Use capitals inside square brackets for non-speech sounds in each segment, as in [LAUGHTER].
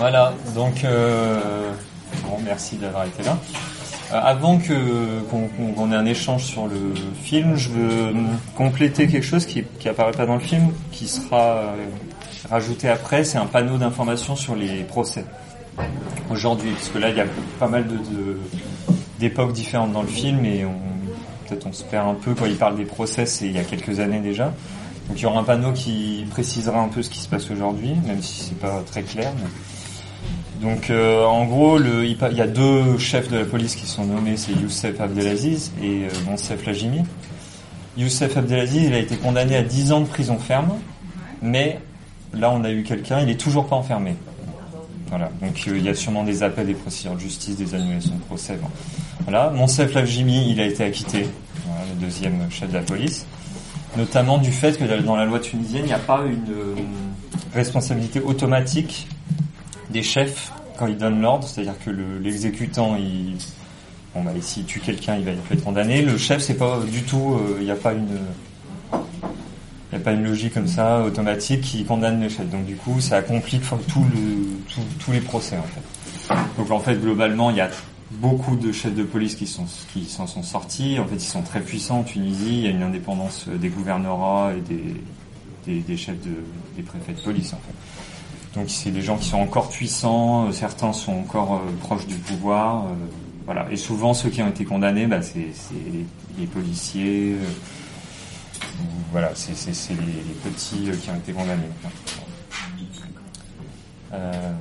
Voilà, donc euh, bon, merci d'avoir été là. Euh, avant que qu'on ait un échange sur le film, je veux compléter quelque chose qui, qui apparaît pas dans le film, qui sera euh, rajouté après. C'est un panneau d'information sur les procès aujourd'hui, parce que là il y a pas mal de d'époques différentes dans le film et peut-être on se perd un peu quand il parle des procès, c'est il y a quelques années déjà. Donc il y aura un panneau qui précisera un peu ce qui se passe aujourd'hui, même si c'est pas très clair. Donc euh, en gros, le, il, y a deux chefs de la police qui sont nommés, c'est Youssef Abdelaziz et euh, Monsef Lajimi. Youssef Abdelaziz, il a été condamné à 10 ans de prison ferme, mais là on a eu quelqu'un, il est toujours pas enfermé. Voilà, donc euh, il y a sûrement des appels des procédures de justice, des annulations de procès. Voilà, Monsef Lajimi, il a été acquitté, le deuxième chef de la police, notamment du fait que dans la loi tunisienne, il n'y a pas une euh, responsabilité automatique des chefs quand ils donnent l'ordre, c'est-à-dire que l'exécutant, bon bah s'il tue quelqu'un, il va être condamné. Le chef, c'est pas du tout, euh, il n'y a pas une, il n'y a pas une logique comme ça automatique qui condamne le chef. Donc du coup, ça complique tout tous les procès en fait. Donc en fait, globalement, il y a beaucoup de chefs de police qui sont qui s'en sont sortis. En fait, ils sont très puissants en Tunisie. Il y a une indépendance des gouvernorats et des chefs de, des préfets de police en fait. Donc c'est des gens qui sont encore puissants, euh, certains sont encore euh, proches du pouvoir, euh, voilà. Et souvent ceux qui ont été condamnés, bah, c'est les, policiers, voilà, c'est les, petits qui ont été condamnés.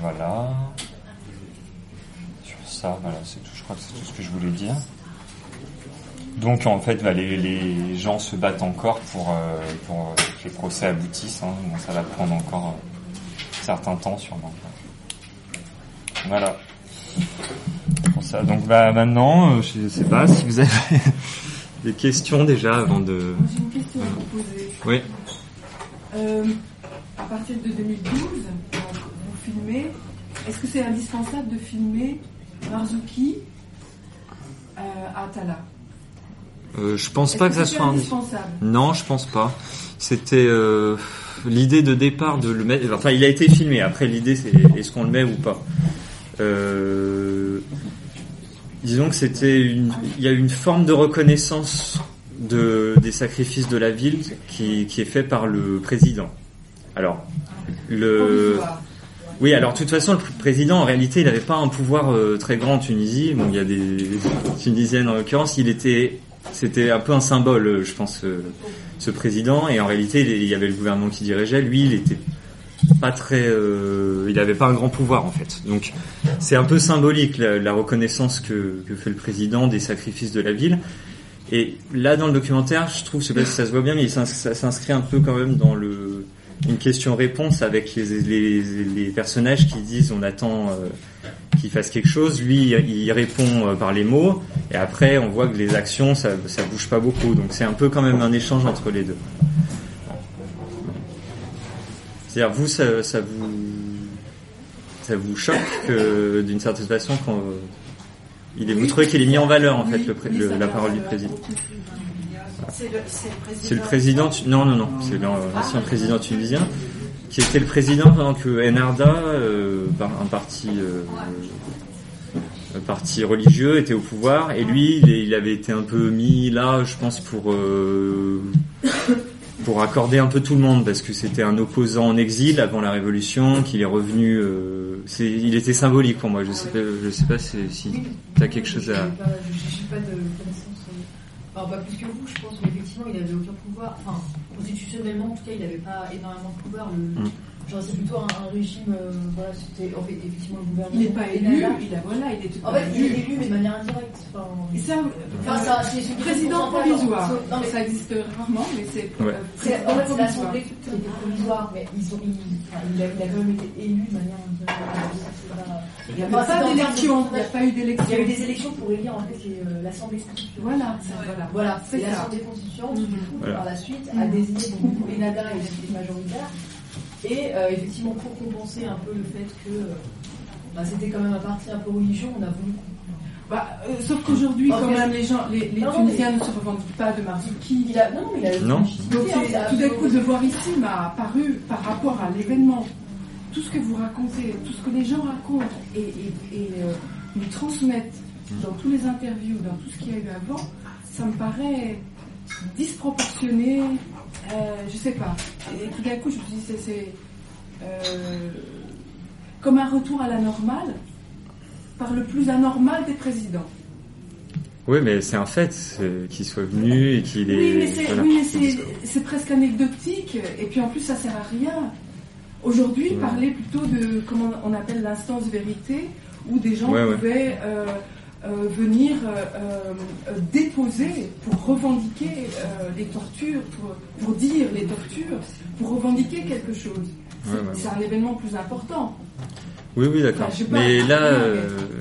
voilà. Sur ça, voilà, c'est tout. Je crois que c'est tout ce que je voulais dire. Donc en fait, bah, les, gens se battent encore pour, que les procès aboutissent. Hein. Ça va prendre encore certain temps sûrement. Voilà. Pour ça. Donc bah maintenant, euh, je ne sais pas si vous avez [LAUGHS] des questions déjà avant de. J'ai une question à vous poser. Oui. Euh, à partir de 2012, vous filmez. Est-ce que c'est indispensable de filmer Marzuki euh, à Tala? Euh, Je pense pas que, que ça soit indispensable? Non, je pense pas. C'était euh, l'idée de départ de le mettre. Enfin, il a été filmé. Après, l'idée, c'est est-ce qu'on le met ou pas. Euh, disons que c'était une. Il y a une forme de reconnaissance de des sacrifices de la ville qui, qui est fait par le président. Alors, le. Oui, alors de toute façon, le président, en réalité, il n'avait pas un pouvoir euh, très grand en Tunisie. Bon, il y a des Tunisiennes en l'occurrence. Il était, c'était un peu un symbole, je pense, euh, ce président. Et en réalité, il y avait le gouvernement qui dirigeait. Lui, il était pas très, euh, il n'avait pas un grand pouvoir en fait. Donc, c'est un peu symbolique la, reconnaissance que, que, fait le président des sacrifices de la ville. Et là, dans le documentaire, je trouve, je sais pas si ça se voit bien, mais ça s'inscrit un peu quand même dans le une question-réponse avec les, les, les, personnages qui disent on attend euh, qu'il fasse quelque chose. Lui, il répond euh, par les mots, et après, on voit que les actions, ça, ça bouge pas beaucoup. Donc, c'est un peu quand même un échange entre les deux. C'est-à-dire, vous, ça, ça, vous, ça vous choque que, d'une certaine façon, quand il est, vous trouvez qu'il est mis en valeur en fait le, le, la parole du président. C'est le, président. Non, non, non. C'est l'ancien président tunisien qui était le président pendant que Enarda, euh, un parti, euh, un parti religieux, était au pouvoir. Et lui, il, avait été un peu mis là, je pense, pour euh, pour accorder un peu tout le monde, parce que c'était un opposant en exil avant la révolution, qu'il est revenu. Il était symbolique pour moi. Je sais pas, je sais pas si, si tu as quelque chose à. Je pas de Enfin, pas plus que vous, je pense, mais effectivement, il n'avait aucun pouvoir. Enfin, constitutionnellement, en tout cas, il n'avait pas énormément de pouvoir. Le, mm. Genre, c'est plutôt un, un régime, euh, voilà, c'était en fait, effectivement le gouvernement. Il n'est pas élu, il a, voilà, il est En fait, il est élu, mais de manière indirecte. Enfin, et ça, enfin, ça c'est président provisoire. Non, mais ça existe rarement, mais c'est. Ouais. c'est en fait, c'est l'Assemblée qui était provisoire, mais ils ont, il, enfin, il, a, il a quand même été élu de manière indirecte. Il n'y a pas d'élection. Il n'y a pas eu d'élection. Il y a eu des élections pour élire en fait euh, l'Assemblée constituante. Voilà, voilà. Voilà, c'est l'Assemblée constituante qui, du coup, voilà. par la suite, a désigné donc Enada et les majoritaires. Et euh, effectivement, pour compenser un peu le fait que euh, bah, c'était quand même un parti un peu religieux, on a voulu. Bah, euh, sauf qu'aujourd'hui, quand même, les gens, les, les non, Tunisiens mais... ne se revendiquent pas de. Il a, non, il a non. Donc, tout d'un coup, de voir ici m'a apparu par rapport à l'événement tout ce que vous racontez, tout ce que les gens racontent et, euh, nous transmettent dans tous les interviews, dans tout ce qu'il y a eu avant, ça me paraît disproportionné, sais pas. Et tout d'un coup, je me suis dit, c'est euh, comme un retour à la normale par le plus anormal des présidents. Oui, mais c'est un fait qu'il soit venu et qu'il est. Oui, mais c'est presque anecdotique. Et puis en plus, ça sert à rien. Aujourd'hui, parler plutôt de comment on appelle l'instance vérité, où des gens pouvaient euh, euh, venir euh, déposer pour revendiquer les tortures, pour, dire les tortures, pour revendiquer quelque chose. c'est un événement plus important. Oui, oui, d'accord. mais là,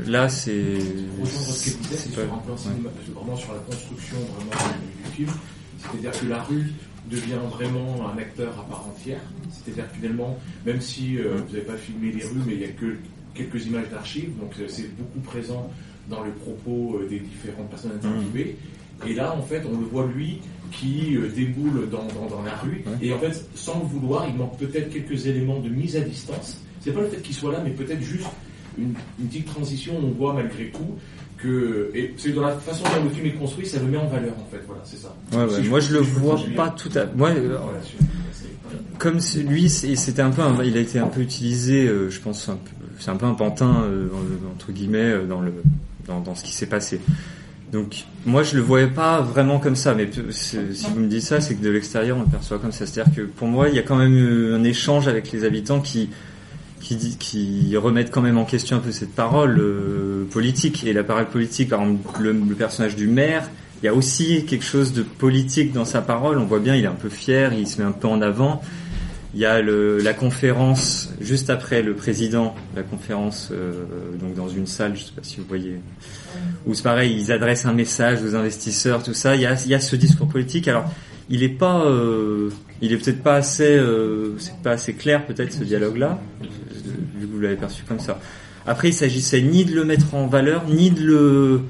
là, c'est. C'est pas... vraiment sur la construction vraiment du film. C'est-à-dire que la rue devient vraiment un acteur à part entière. C'est-à-dire finalement, même si euh, vous n'avez pas filmé les rues, mais il n'y a que quelques images d'archives, donc euh, c'est beaucoup présent dans les propos euh, des différentes personnes interviewées. Et là, en fait, on le voit lui qui déboule dans, dans, la rue. Et en fait, sans le vouloir, il manque peut-être quelques éléments de mise à distance. C'est pas le fait qu'il soit là, mais peut-être juste une, une, petite transition. On voit malgré tout que et c'est dans la façon dont le film est construit, ça le met en valeur en fait. Voilà, c'est ça. moi, je, le vois pas tout à. Moi, euh, comme lui, c'était un peu, il a été un peu utilisé, euh, je pense, c'est un peu un pantin euh, entre guillemets dans le dans, ce qui s'est passé. Donc moi je le voyais pas vraiment comme ça, mais si vous me dites ça, c'est que de l'extérieur on le perçoit comme ça. C'est-à-dire que pour moi il y a quand même un échange avec les habitants qui qui, remettent quand même en question un peu cette parole euh, politique. Et la parole politique, par exemple, le, personnage du maire, il y a aussi quelque chose de politique dans sa parole. On voit bien, il est un peu fier, il se met un peu en avant. Il y a le, la conférence juste après le président, la conférence euh, donc dans une salle, je sais pas si vous voyez, où c'est pareil, ils adressent un message aux investisseurs, tout ça. Il y a, ce discours politique. Alors, il est pas, euh, il est peut-être pas assez, euh, c'est pas assez clair peut-être ce dialogue-là vu que vous l'avez perçu comme ça. Après, il s'agissait ni de le mettre en valeur, ni de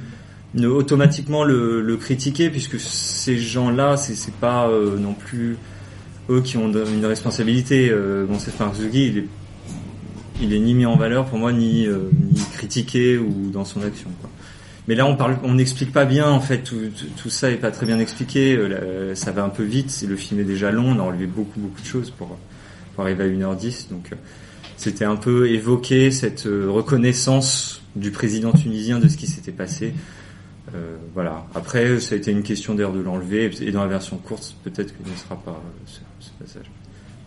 le automatiquement le, critiquer, puisque ces gens-là, c'est pas non plus eux qui ont une responsabilité. Euh, bon, c'est Zugi, il est, il est ni mis en valeur pour moi, ni, euh, ni critiqué ou dans son action. Quoi. Mais là, on parle, on n'explique pas bien en fait. Tout, tout, ça est pas très bien expliqué. Euh, ça va un peu vite. Le film est déjà long. On a enlevé beaucoup beaucoup de choses pour, arriver à 1h10. Donc c'était un peu évoquer cette reconnaissance du président tunisien de ce qui s'était passé. Euh, voilà. Après, ça a été une question d'air de l'enlever, et dans la version courte, peut-être qu'il ne sera pas euh, ce, passage.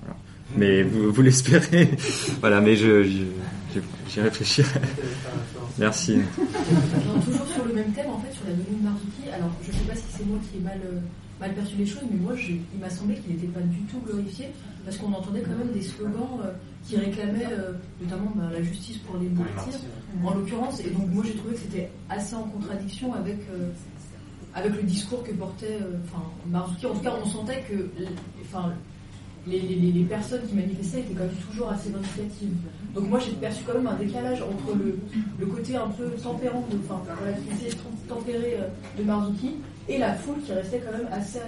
Voilà. Mais vous, vous l'espérez. [LAUGHS] voilà, mais je, j'y réfléchirai. [LAUGHS] Merci. toujours sur le même thème, en fait, sur la de Marzouki. Alors, je ne sais pas si c'est moi qui ai mal, mal perçu les choses, mais moi, il m'a semblé qu'il n'était pas du tout glorifié, parce qu'on entendait quand même des slogans qui réclamait euh, notamment bah, la justice pour les martyrs, en l'occurrence. Et donc moi j'ai trouvé que c'était assez en contradiction avec, euh, avec le discours que portait euh, enfin. En tout cas, on sentait que enfin, les, personnes qui manifestaient étaient quand même toujours assez vindicatives. Donc moi j'ai perçu quand même un décalage entre le, côté un peu tempérant, de, enfin voilà, qui essayait de tempérer de Marzouki et la foule qui restait quand même assez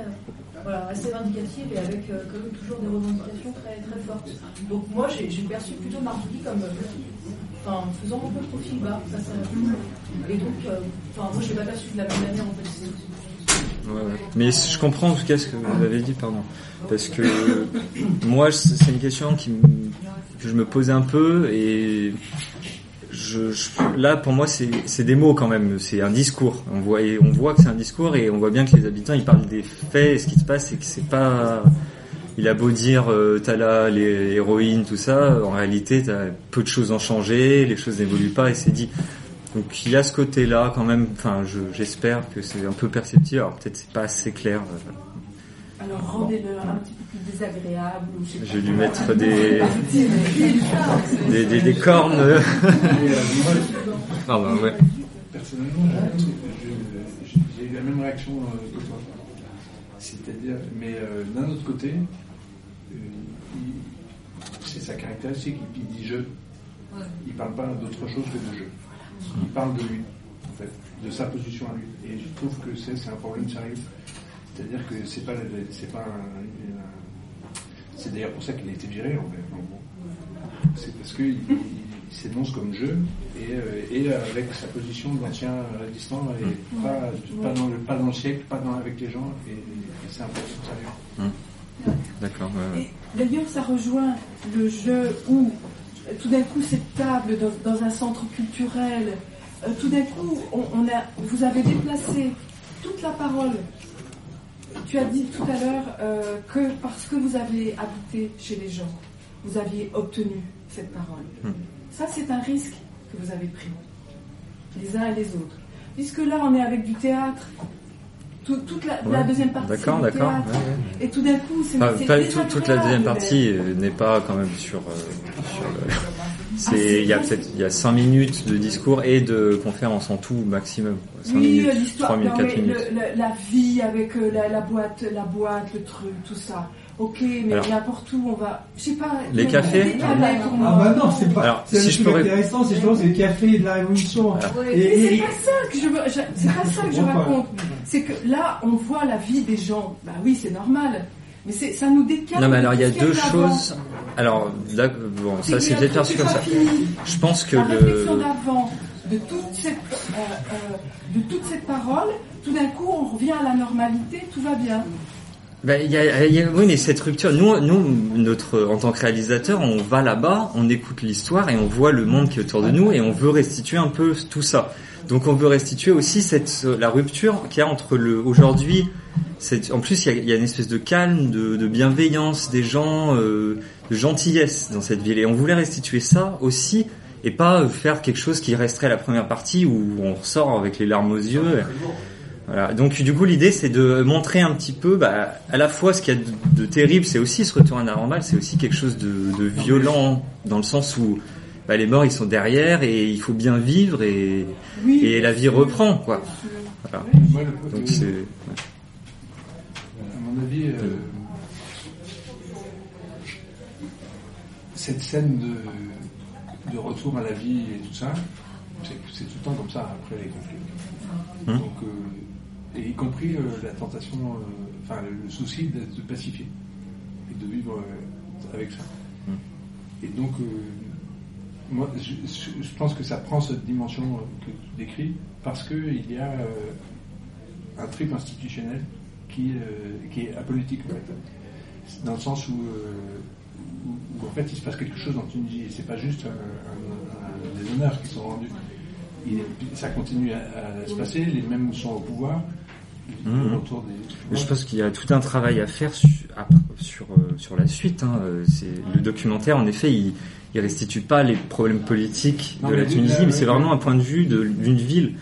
voilà, assez vindicative et avec euh, quand même toujours des revendications très, très fortes. Donc moi, j'ai perçu plutôt Marjorie comme euh, enfin, faisant un peu profil bas face à la foule. Et donc, euh, enfin, moi, je l'ai pas perçu de la même manière, en fait. Mais je comprends en tout cas ce que vous avez dit, pardon. Parce que [COUGHS] moi, c'est une question qui, que je me posais un peu et là, pour moi, c'est des mots quand même. C'est un discours. On voit, on voit que c'est un discours et on voit bien que les habitants, ils parlent des faits. Et ce qui se passe, c'est que c'est pas. Il a beau dire, euh, t'as là les héroïnes, tout ça. En réalité, as, peu de choses ont changé. Les choses n'évoluent pas et c'est dit. Donc il y a ce côté-là quand même. Enfin, j'espère que c'est un peu perceptible. Alors peut-être c'est pas assez clair. Euh, alors rendez-le un petit peu plus désagréable. je, vais lui mettre des, [LAUGHS] des, des, des, cornes. Pardon, [LAUGHS] ouais. Personnellement, j'ai eu la même réaction euh, que toi. C'est-à-dire, mais euh, d'un autre côté, euh, c'est sa caractéristique, il dit je. Il parle pas d'autre chose que de je. Il parle de lui, en fait, de sa position à lui. Et je trouve que c'est un problème sérieux. C'est-à-dire que c'est pas, c'est pas, c'est d'ailleurs pour ça qu'il a été viré en fait. c'est parce qu'il s'énonce comme jeu et, et, avec sa position d'ancien résistant et pas, pas, dans le, pas dans le siècle, pas dans, avec les gens et, c'est un peu sérieux. D'accord. D'ailleurs, ça rejoint le jeu où tout d'un coup cette table dans, un centre culturel, euh, tout d'un coup on, a, vous avez déplacé toute la parole. Tu as dit tout à l'heure euh, que parce que vous avez habité chez les gens, vous aviez obtenu cette parole. Hmm. Ça, c'est un risque que vous avez pris, les uns et les autres. Puisque là, on est avec du théâtre, toute la, deuxième partie. D'accord, d'accord. Et tout d'un coup, c'est toute la deuxième partie euh, n'est pas quand même sur. Euh, sur le... [LAUGHS] C'est il y a peut-être il y a 5 minutes de discours et de conférence en tout maximum. 5 oui, l'histoire, la vie avec euh, la, la, boîte, la boîte, le truc, tout ça. Ok, mais n'importe où, on va. Je sais pas. Les cafés Ah, bah non, c'est pas. Alors, c'est si intéressant, c'est justement les cafés de la révolution. Et, c'est pas ça que je veux. C'est pas ça que je raconte. C'est que là, on voit la vie des gens. Bah oui, c'est normal. Mais ça nous décale. Non, mais alors il y a deux choses. Alors là, bon, ça c'est peut-être perçu comme ça. Je pense que la le. réflexion d'avant, de toute cette, euh, euh, de toute cette parole, tout d'un coup, on revient à la normalité, tout va bien. Ben, y a, oui, mais cette rupture, nous, nous, notre, en tant que réalisateur, on va là-bas, on écoute l'histoire et on voit le monde qui est autour de nous et on veut restituer un peu tout ça. Donc, on veut restituer aussi cette, la rupture qu'il y a entre le aujourd'hui. En plus, il y a, une espèce de calme, de, de bienveillance des gens, euh, de gentillesse dans cette ville. Et on voulait restituer ça aussi et pas faire quelque chose qui resterait la première partie où on ressort avec les larmes aux yeux. Voilà. Donc du coup l'idée c'est de montrer un petit peu bah, à la fois ce qu'il y a de, terrible, c'est aussi ce retour à normal, c'est aussi quelque chose de, de, violent dans le sens où bah, les morts ils sont derrière et il faut bien vivre et, et la vie reprend quoi. Voilà. Donc c'est. À mon avis, euh, cette scène de, de retour à la vie et tout ça, c'est tout le temps comme ça après les conflits. Hum. Donc euh, et y compris euh, la tentation, euh, enfin le, souci de, pacifier et de vivre euh, avec ça. Mm. Et donc, moi, je, pense que ça prend cette dimension que tu décris parce qu'il y a un truc institutionnel qui, qui est apolitique en fait. Dans le sens où, où, en fait il se passe quelque chose dans Tunisie et c'est pas juste des honneurs qui sont rendus. Il, ça continue à, à, se passer, les mêmes sont au pouvoir, Mmh. Je pense qu'il y a tout un travail à faire sur, sur, euh, sur la suite. Hein. C'est, le documentaire, en effet, il, il restitue pas les problèmes politiques de la Tunisie, mais c'est vraiment un point de vue de, d'une ville.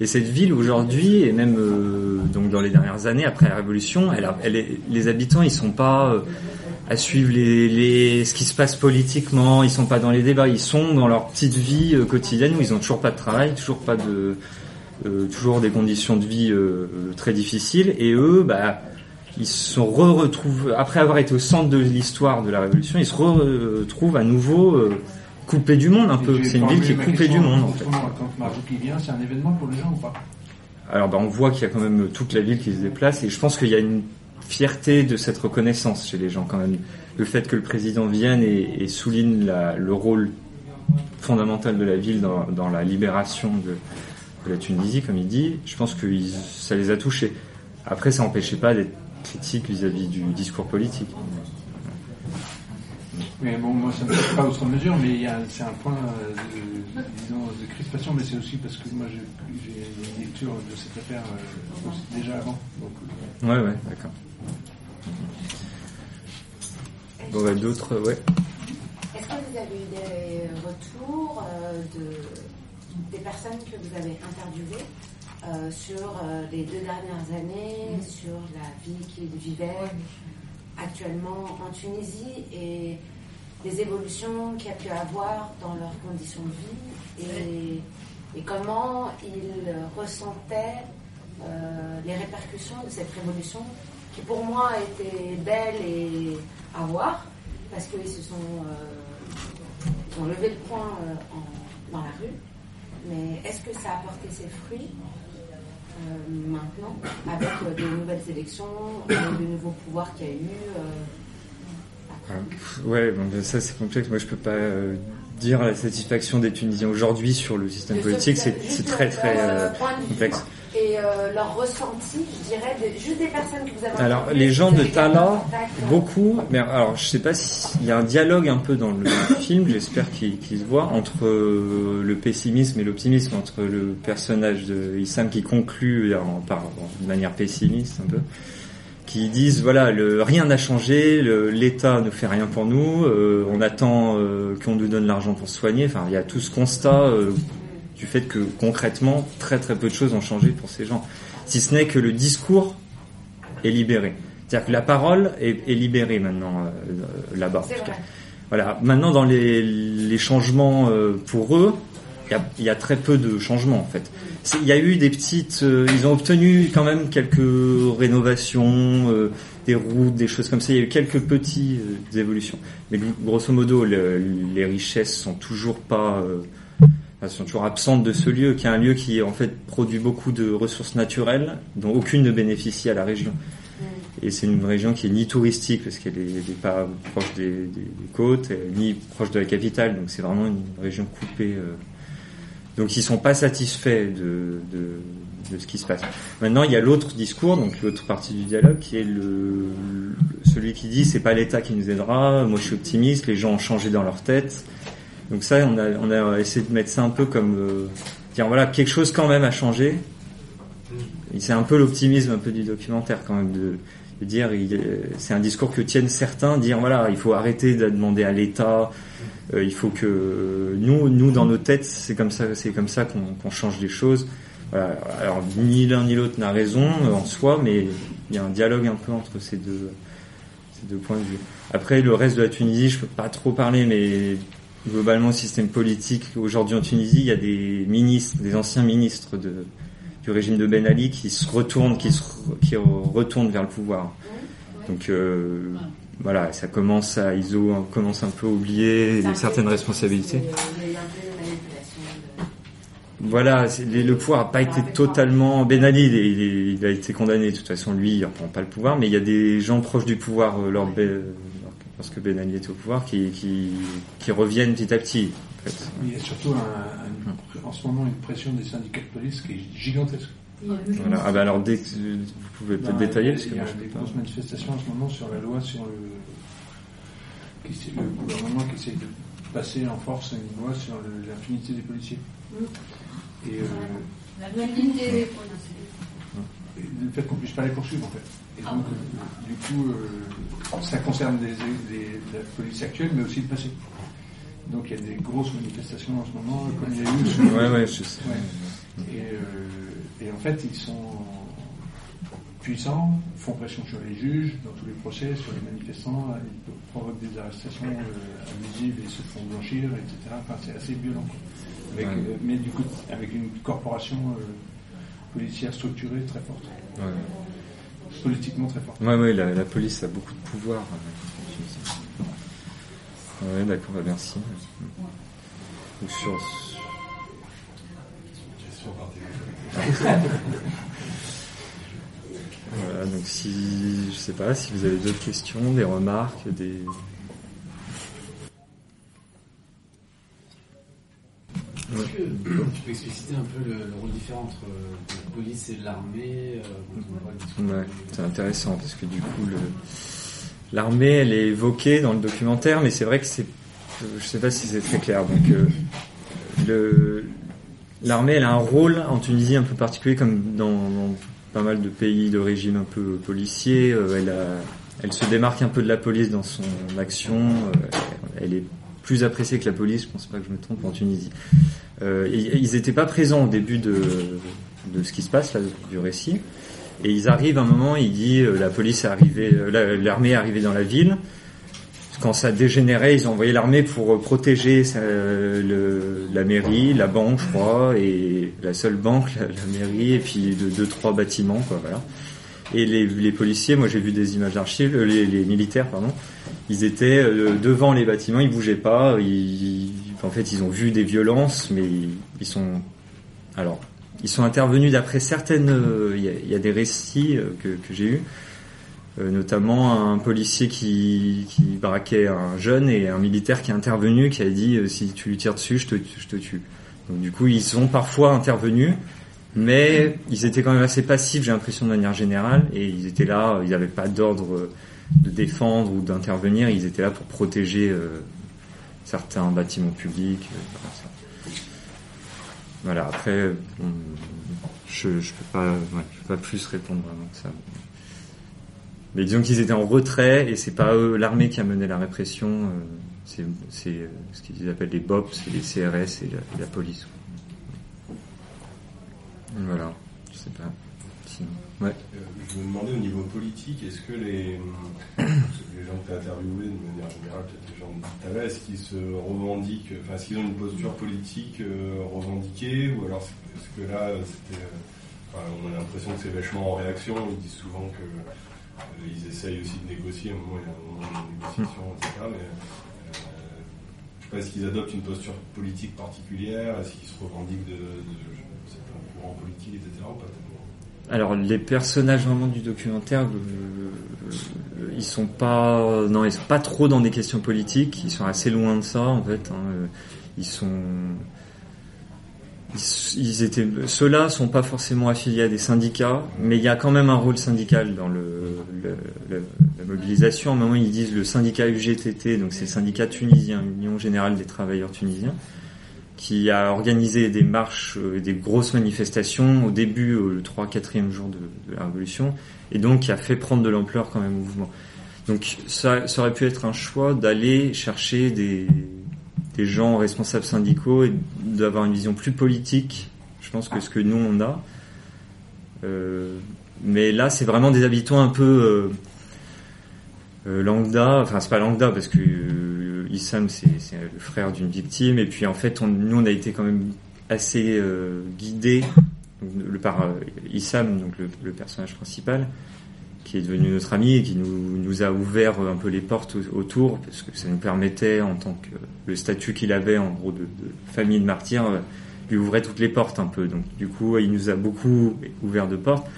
Et cette ville aujourd'hui, et même euh, donc dans les dernières années après la révolution, elle, elle est, les habitants ils sont pas euh, à suivre les, les, ce qui se passe politiquement, ils sont pas dans les débats, ils sont dans leur petite vie quotidienne où ils ont toujours pas de travail, toujours pas de euh, toujours des conditions de vie euh, très difficiles, et eux, bah, ils se sont re-retrouvent, après avoir été au centre de l'histoire de la Révolution, ils se retrouvent à nouveau euh, coupés du monde un peu. C'est une ville qui est coupée du monde en fait. Quand qui vient, c'est un événement pour les gens ou pas? Alors bah, on voit qu'il y a quand même toute la ville qui se déplace, et je pense qu'il y a une fierté de cette reconnaissance chez les gens quand même. Le fait que le président vienne et, et souligne la, le rôle fondamental de la ville dans, dans la libération de, la Tunisie, comme il dit, je pense que ça les a touchés. Après, ça n'empêchait pas d'être critique vis-à-vis du discours politique. Mais bon, moi, ça ne me fait pas autre mesure, mais c'est un point de, disons, de crispation, mais c'est aussi parce que moi, j'ai une lecture de cette affaire euh, déjà avant. Donc, euh. Ouais, ouais, d'accord. Bon, bah, d'autres, ouais. Est-ce que vous avez eu des retours euh, de des personnes que vous avez interviewées euh, sur euh, les deux dernières années, mm. sur la vie qu'ils vivaient actuellement en Tunisie et les évolutions qu'il y a pu avoir dans leurs conditions de vie et, comment ils ressentaient euh, les répercussions de cette révolution qui pour moi a été belle et à voir parce qu'ils se sont, ont levé le poing dans la rue mais est-ce que ça a porté ses fruits euh, maintenant, avec euh, de nouvelles élections, le nouveau pouvoir qu'il y a eu euh, Ouais, bon, ça c'est complexe. Moi, je peux pas dire la satisfaction des Tunisiens aujourd'hui sur le système politique. C'est très très complexe et euh, leur ressenti, je dirais, juste des personnes que vous avez Alors, les gens de Tala, beaucoup, mais alors je sais pas s'il y a un dialogue un peu dans le [COUGHS] film, j'espère qu'il se voit, entre euh, le pessimisme et l'optimisme, entre le personnage de Issam qui conclut en, par, de manière pessimiste un peu, qui disent voilà le rien n'a changé, l'État ne fait rien pour nous, euh, on attend qu'on nous donne l'argent pour se soigner. Enfin, il y a tout ce constat du fait que concrètement, très très peu de choses ont changé pour ces gens. Si ce n'est que le discours est libéré. C'est-à-dire que la parole est, libérée maintenant euh, là-bas. Voilà. Maintenant, dans les, changements euh, pour eux, il y, a, très peu de changements en fait. Il y a eu des petites, euh, ils ont obtenu quand même quelques rénovations, des routes, des choses comme ça. Il y a eu quelques petites évolutions, mais grosso modo, les richesses sont toujours pas elles sont toujours absentes de ce lieu, qui est un lieu qui en fait produit beaucoup de ressources naturelles, dont aucune ne bénéficie à la région. Mm. Et c'est une région qui est ni touristique parce qu'elle n'est pas proche des, côtes, ni proche de la capitale, donc c'est vraiment une région coupée. Euh. Donc ils sont pas satisfaits de, de, de, ce qui se passe. Maintenant il y a l'autre discours, donc l'autre partie du dialogue, qui est le, celui qui dit c'est pas l'État qui nous aidera, moi je suis optimiste, les gens ont changé dans leur tête. Donc ça, on a, on a essayé de mettre ça un peu comme euh, dire voilà quelque chose quand même a changé. C'est un peu l'optimisme un peu du documentaire quand même de, de dire c'est un discours que tiennent certains dire voilà il faut arrêter de demander à l'État euh, il faut que nous nous dans nos têtes c'est comme ça c'est comme ça qu'on change les choses voilà. alors ni l'un ni l'autre n'a raison euh, en soi mais il y a un dialogue un peu entre ces deux ces deux points de vue après le reste de la Tunisie je peux pas trop parler mais globalement le système politique aujourd'hui en Tunisie, il y a des ministres, des anciens ministres de, du régime de Ben Ali qui se retournent, qui se qui retournent vers le pouvoir. Donc euh, voilà, ça commence à ISO commence un peu à oublier certaines responsabilités. Voilà, le pouvoir n'a pas été totalement. Ben Ali, il, a été condamné. De toute façon, lui, il reprend pas le pouvoir, mais il y a des gens proches du pouvoir, euh, lors parce que Ben Ali est au pouvoir, qui, qui, qui reviennent petit à petit. En fait. Il y a surtout un, en ce moment une pression des syndicats de police qui est gigantesque. Voilà. Ah ben alors dès que vous pouvez peut-être détailler parce que il y a des grosses manifestations en ce moment sur la loi sur le, qui, le gouvernement qui essaie de passer en force une loi sur l'impunité des policiers. Et euh, l'impunité des policiers. Le fait qu'on puisse pas les poursuivre en fait. Et donc, euh, du coup, euh, ça concerne la police actuelle, mais aussi le passé. Donc il y a des grosses manifestations en ce moment, comme il y a eu. Ouais, ouais, je sais. Et, euh, et, en fait, ils sont puissants, font pression sur les juges dans tous les procès, sur les manifestants, ils provoquent des arrestations abusives et se font blanchir, etc. Enfin, c'est assez violent. Avec, mais du coup, avec une corporation policière structurée très forte. Politiquement très fort. Oui, ouais, la, la, police a beaucoup de pouvoir. Oui, d'accord, bah, merci. Donc, sur... voilà, donc si, je sais pas, si vous avez d'autres questions, des remarques, des, Est-ce que tu peux expliciter un peu le, rôle différent entre euh, la police et l'armée euh, c'est intéressant parce que du coup, l'armée, elle est évoquée dans le documentaire, mais c'est vrai que c'est, je sais pas si c'est très clair. Donc, euh, l'armée, elle a un rôle en Tunisie un peu particulier, comme dans, pas mal de pays de régime un peu policier. elle, elle se démarque un peu de la police dans son action. elle est plus apprécié que la police, je pense pas que je me trompe, en Tunisie. Euh, ils n'étaient pas présents au début de, ce qui se passe là, du récit. Et ils arrivent à un moment, il dit euh, la police est arrivée, euh, l'armée est arrivée dans la ville. Quand ça dégénérait, ils ont envoyé l'armée pour protéger la mairie, la banque, je crois, et la seule banque, la, mairie, et puis deux, deux, trois bâtiments, quoi, voilà. Et les, policiers, moi j'ai vu des images d'archives, les, les militaires, pardon, ils étaient euh, devant les bâtiments, ils bougeaient pas. Ils, en fait, ils ont vu des violences, mais ils, sont alors ils sont intervenus d'après certaines. Euh, il y, a, des récits euh, que, j'ai eu notamment un policier qui, qui, braquait un jeune et un militaire qui est intervenu, qui a dit si tu lui tires dessus, je te, je te tue. Donc du coup, ils sont parfois intervenus, mais ils étaient quand même assez passifs, j'ai l'impression de manière générale, et ils étaient là, ils n'avaient pas d'ordre de défendre ou d'intervenir, ils étaient là pour protéger certains bâtiments publics. Voilà, après, je ne peux, pas, plus répondre vraiment que ça. Mais disons qu'ils étaient en retrait et c'est pas eux, l'armée qui a mené la répression, euh, c'est euh, ce qu'ils appellent les BOP, c'est les CRS et la, police. Voilà, je sais pas. Ouais. Euh, je me demandais au niveau politique, est-ce que les, les gens que tu as interviewés, de manière générale, peut-être les gens de l'heure, est-ce qu'ils se revendiquent, enfin, est-ce qu'ils ont une posture politique revendiquée, ou alors est-ce que là, c'était, on a l'impression que c'est vachement en réaction, ils disent souvent que euh, ils essayent aussi de négocier, à un moment il y a un moment de négociation, etc. Mais euh, je sais pas, est-ce qu'ils adoptent une posture politique particulière? Est-ce qu'ils se revendiquent de, de, certains courants politiques, etc. alors les personnages vraiment du documentaire, euh, ils sont pas, non, ils sont pas trop dans des questions politiques. Ils sont assez loin de ça en fait. Hein. Ils sont, ils étaient, ceux-là sont pas forcément affiliés à des syndicats, mais il y a quand même un rôle syndical dans le, la mobilisation. À un moment, ils disent le syndicat UGTT, donc c'est le syndicat tunisien, Union Générale des Travailleurs Tunisiens, qui a organisé des marches et des grosses manifestations au début, le 3-4e jour de, de, la Révolution, et donc qui a fait prendre de l'ampleur quand même au mouvement. Donc ça, ça aurait pu être un choix d'aller chercher des, des gens responsables syndicaux et d'avoir une vision plus politique, je pense, que ce que nous on a. Euh, mais là, c'est vraiment des habitants un peu euh, euh lambda. Enfin, c'est pas lambda parce que euh, Issam, c'est le frère d'une victime. Et puis, en fait, on, nous, on a été quand même assez euh, guidés le, par Issam, donc le, le, personnage principal, qui est devenu notre ami et qui nous, nous a ouvert un peu les portes autour parce que ça nous permettait en tant que le statut qu'il avait en gros de, famille de martyrs euh, lui ouvrait toutes les portes un peu. Donc du coup il nous a beaucoup ouvert de portes.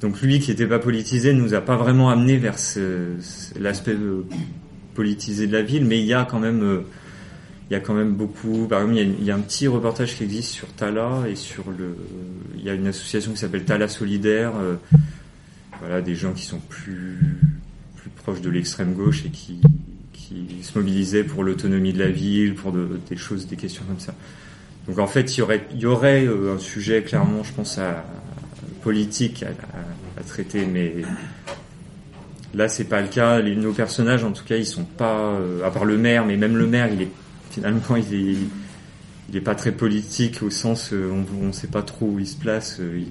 Donc lui qui n'était pas politisé nous a pas vraiment amené vers l'aspect euh, politisé de la ville mais il y a quand même euh, il y a quand même beaucoup par exemple il y, a, un petit reportage qui existe sur Tala et sur le il y a une association qui s'appelle Tala Solidaire voilà, des gens qui sont plus, plus proches de l'extrême gauche et qui, qui se mobilisaient pour l'autonomie de la ville, pour des choses, des questions comme ça. Donc en fait, il y aurait, y aurait euh, un sujet clairement, je pense, à, politique à, traiter, mais là c'est pas le cas. Les, nos personnages, en tout cas, ils sont pas, euh, à part le maire, mais même le maire, il est finalement, il est, il est pas très politique au sens, euh, on, ne sait pas trop où il se place. Il,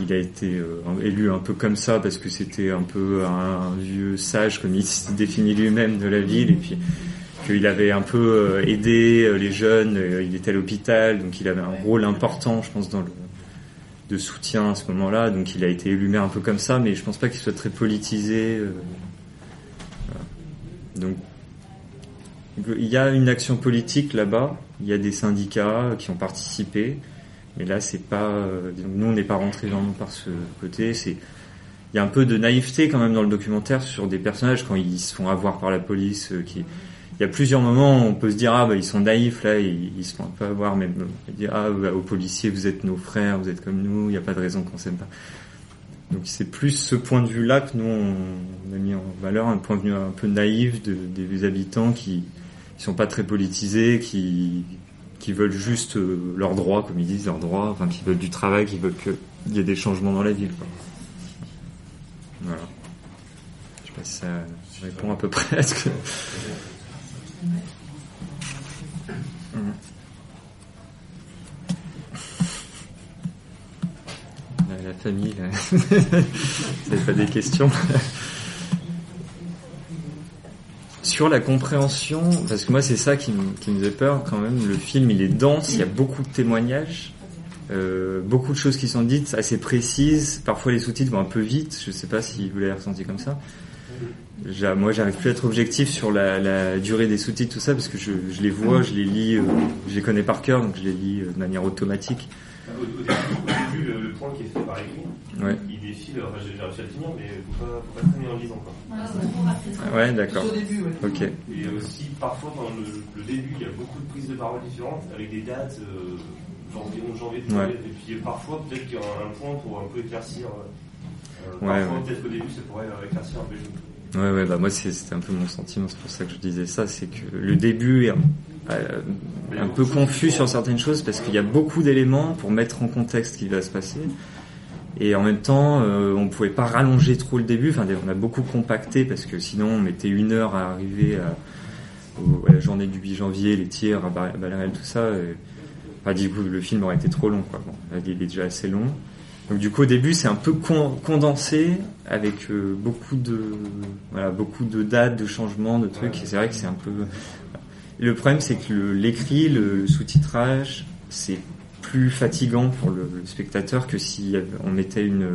il a été euh, élu un peu comme ça parce que c'était un peu un, vieux sage comme il se définit lui-même de la ville et puis qu'il avait un peu euh, aidé euh, les jeunes, il était à l'hôpital donc il avait un rôle important je pense dans le de soutien à ce moment-là. Donc il a été élu maire un peu comme ça mais je pense pas qu'il soit très politisé donc il y a une action politique là-bas. Il y a des syndicats qui ont participé mais là, c'est pas. Euh, nous, on n'est pas rentré vraiment par ce côté. C'est il y a un peu de naïveté quand même dans le documentaire sur des personnages quand ils se font avoir par la police. Euh, il y a plusieurs moments où on peut se dire ah bah ils sont naïfs là, ils, se font peu avoir même. Dire ah bah, aux policiers vous êtes nos frères, vous êtes comme nous, il n'y a pas de raison qu'on s'aime pas. Donc c'est plus ce point de vue là que nous on a mis en valeur, un point de vue un peu naïf de, des habitants qui, qui sont pas très politisés, qui qui veulent juste euh, leurs droits, comme ils disent, leurs droits, enfin qui veulent du travail, qui veulent qu'il y ait des changements dans la ville. Quoi. Voilà. Je sais pas si ça répond à peu près à ce que. La famille, là. [LAUGHS] Vous pas des questions sur la compréhension, parce que moi c'est ça qui, me, faisait peur quand même, le film il est dense, il y a beaucoup de témoignages, euh, beaucoup de choses qui sont dites assez précises, parfois les sous-titres vont un peu vite, je sais pas si vous l'avez ressenti comme ça. Moi j'arrive plus à être objectif sur la, durée des sous-titres, tout ça, parce que je, les vois, je les lis, euh, je les connais par cœur, donc je les lis euh, de manière automatique. Au, début, le, point qui est fait par écrit, il fils, enfin j'ai réussi à le finir, mais faut pas, faut pas traîner en lisant quoi. Ah ouais, d'accord. Ok. Et aussi, parfois, dans le, le, début, il y a beaucoup de prises de parole différentes, avec des dates, euh, janvier, 11 janvier, ouais. et puis parfois, peut-être qu'il y a un, point pour un peu éclaircir. Euh, ouais, parfois, peut-être qu'au début, ça pourrait éclaircir un peu. Ouais, ouais, bah moi c'était un peu mon sentiment, c'est pour ça que je disais ça, c'est que le début est euh, un peu confus sur certaines choses parce qu'il y a beaucoup d'éléments pour mettre en contexte ce qui va se passer. Et en même temps, euh, on pouvait pas rallonger trop le début. Enfin, on a beaucoup compacté parce que sinon on mettait une heure à arriver à, à la journée du 8 janvier, les tirs à Ballerel, tout ça. Et, enfin, du coup, le film aurait été trop long. Quoi. Bon, il est déjà assez long. Donc du coup au début c'est un peu condensé avec euh, beaucoup de voilà beaucoup de dates, de changements, de trucs. Et c'est vrai que c'est un peu. Le problème c'est que l'écrit, le, sous-titrage, c'est plus fatigant pour le, spectateur que si on mettait une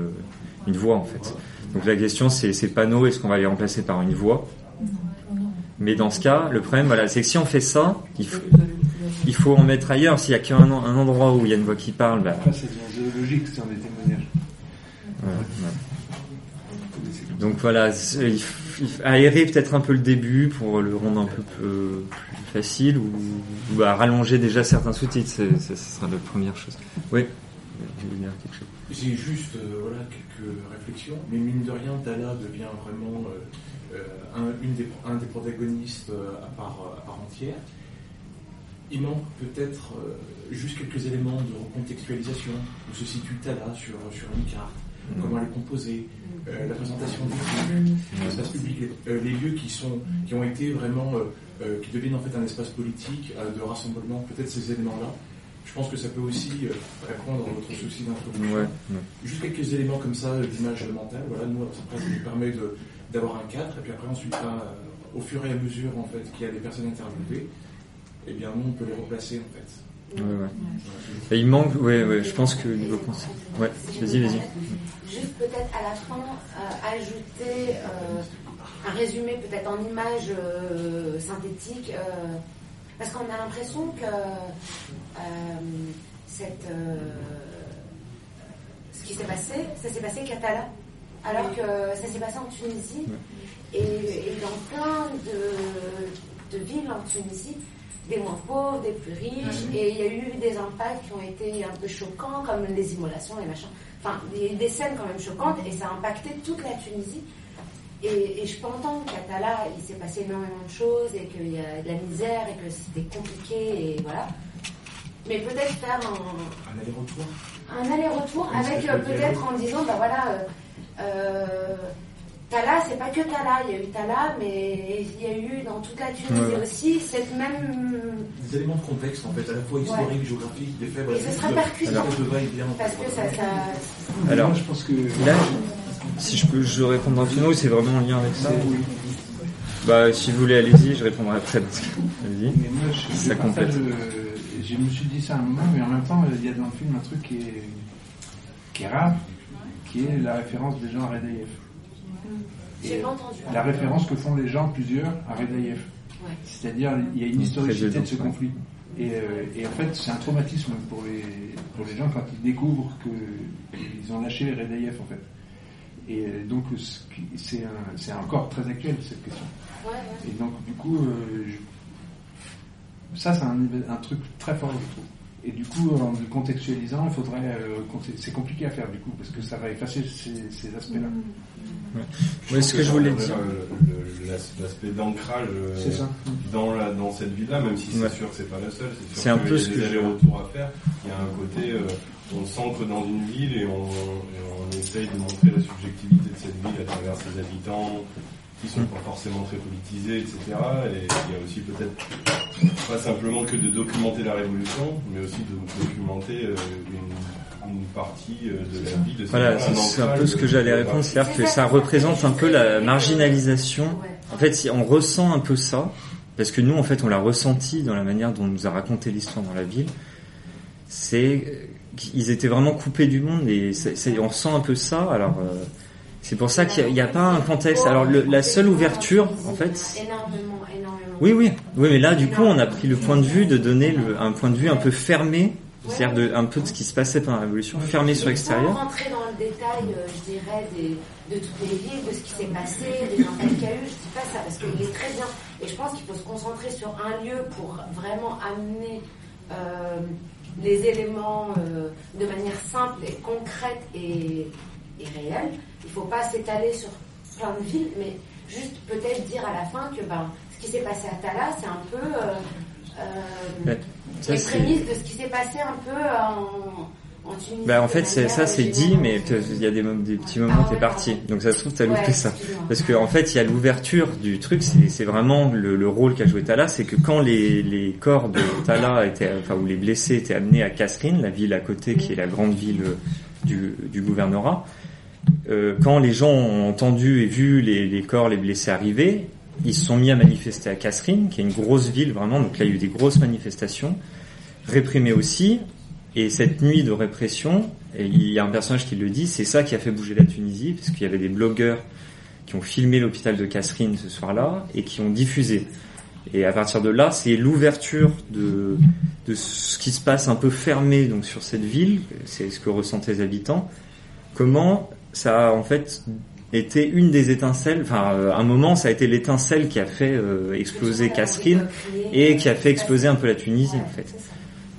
une voix en fait. Donc la question c'est ces panneaux, est-ce qu'on va les remplacer par une voix? Mais dans ce cas, le problème voilà, c'est que si on fait ça, il faut, il faut en mettre ailleurs. S'il y a qu'un un endroit où il y a une voix qui parle, bah, c'est. Donc voilà, il aérer peut-être un peu le début pour le rendre un peu plus facile ou, ou à rallonger déjà certains sous-titres, ce sera la première chose. Oui, j'ai juste euh, voilà, quelques réflexions, mais mine de rien, Dala devient vraiment euh, euh, un, une des, un des protagonistes à part, à part entière il manque peut-être euh, juste quelques éléments de recontextualisation, où se situe Tala sur, sur une carte, mm. comment elle est composée, euh, la présentation des lieux, l'espace public, euh, les, lieux qui, sont, qui ont été vraiment, qui deviennent en fait un espace politique de rassemblement, peut-être ces éléments-là. Je pense que ça peut aussi répondre à notre souci d'introduction. Juste quelques éléments comme ça d'image mentale. Voilà, nous, ça nous permet d'avoir un cadre, et puis après ensuite, au fur et à mesure en fait qu'il y a des personnes interviewées, eh bien nous on peut les replacer en fait. Ouais, ouais. Et il manque, ouais, ouais, je pense que niveau conseil. Ouais, vas-y, vas-y. Juste peut-être à la fin, euh, ajouter euh, un résumé peut-être en images euh, synthétiques, parce qu'on a l'impression que cette, ce qui s'est passé, ça s'est passé qu'à Tala, alors que ça s'est passé en Tunisie, et, et, dans plein de, de villes en Tunisie, des moins pauvres, des plus riches, et il y a eu des impacts qui ont été un peu choquants, comme les immolations, les machins. Enfin, des, des scènes quand même choquantes, et ça a impacté toute la Tunisie. Et, je peux entendre qu'à Tala, il s'est passé énormément de choses, et qu'il y a de la misère, et que c'était compliqué, et voilà. Mais peut-être faire un... Un aller-retour Un aller-retour, avec euh, peut-être en disant, bah voilà... Euh, euh Tala, c'est pas que Tala, il y a eu Tala, mais il y a eu dans toute la Tunisie aussi cette même. Des éléments de contexte en fait, à la fois historique, géographique, des faits. Et ce sera percutant. Parce que ça, ça. Alors, je pense que là, si je peux je répondre rapidement, c'est vraiment en lien avec ça. Oui. Bah, si vous voulez, allez-y, je répondrai après. Allez-y. ça complète. je me suis dit ça à un moment, mais en même temps, il y a dans le film un truc qui est, qui est rare, qui est la référence des gens à Redaïev. La référence que font les gens, plusieurs, à Redaïev. C'est-à-dire, il y a une historicité de ce conflit. Euh, et, en fait, c'est un traumatisme pour les, pour les gens quand ils découvrent qu'ils ont lâché Redaïev, en fait. Et euh, donc, c'est encore très actuel, cette question. Et donc, du coup, euh, ça, c'est un, un, truc très fort, je trouve. Et du coup, en le contextualisant, il faudrait. Euh, c'est compliqué à faire du coup, parce que ça va effacer ces, ces aspects-là. Oui, ce que, je voulais dire. L'aspect d'ancrage euh, dans, la, dans cette ville-là, même si c'est sûr que c'est pas la seule, c'est sûr qu'il y a des allers-retours à faire. Il y a un côté, euh, on s'ancre dans une ville et on, et on essaye de montrer la subjectivité de cette ville à travers ses habitants, qui sont pas forcément très politisés, etc. Et il y a aussi peut-être pas simplement que de documenter la révolution, mais aussi de documenter euh, une, une, partie euh, de la vie de ces Voilà, c'est un peu ce que j'allais répondre, c'est-à-dire que ça représente un peu la marginalisation. En fait, si on ressent un peu ça, parce que nous, en fait, on l'a ressenti dans la manière dont on nous a raconté l'histoire dans la ville, c'est qu'ils étaient vraiment coupés du monde et on ressent un peu ça. Alors, euh, c'est pour ça qu'il n'y a, pas un contexte. Alors la seule ouverture, en fait. Oui, oui, oui, mais là, du coup, on a pris le point de vue de donner un point de vue un peu fermé, c'est-à-dire un peu de ce qui se passait pendant la Révolution, fermé sur l'extérieur. rentrer dans le détail, euh, je dirais, de toutes les villes, de ce qui s'est passé, des impacts qu'il y a eu. Je dis pas ça parce qu'il est très bien. Et je pense qu'il faut se concentrer sur un lieu pour vraiment amener euh, les éléments euh, de manière simple et concrète et, réelle. Il ne faut pas s'étaler sur plein de villes, mais juste peut-être dire à la fin que ben, ce qui s'est passé à Tala, c'est un peu euh, les prémices de ce qui s'est passé un peu en bah en fait c'est ça c'est dit mais il y a des, des petits moments t'es parti. Donc ça se trouve t'as loupé ça. Parce que en fait il y a l'ouverture du truc c'est vraiment le, le, rôle qu'a joué Tala c'est que quand les, les corps de Tala étaient enfin ou les blessés étaient amenés à Kasserine la ville à côté qui est la grande ville du, du gouvernorat euh, quand les gens ont entendu et vu les, les, corps les blessés arriver ils se sont mis à manifester à Kasserine qui est une grosse ville vraiment. Donc là il y a eu des grosses manifestations. Réprimées aussi et cette nuit de répression, il y a un personnage qui le dit, c'est ça qui a fait bouger la Tunisie, parce qu'il y avait des blogueurs qui ont filmé l'hôpital de Kasserine ce soir-là et qui ont diffusé. Et à partir de là, c'est l'ouverture de, de ce qui se passe un peu fermé donc sur cette ville, c'est ce que ressentent les habitants. Comment ça a en fait été une des étincelles, enfin à un moment ça a été l'étincelle qui a fait euh, exploser Kasserine et qui a fait exploser un peu la Tunisie en fait.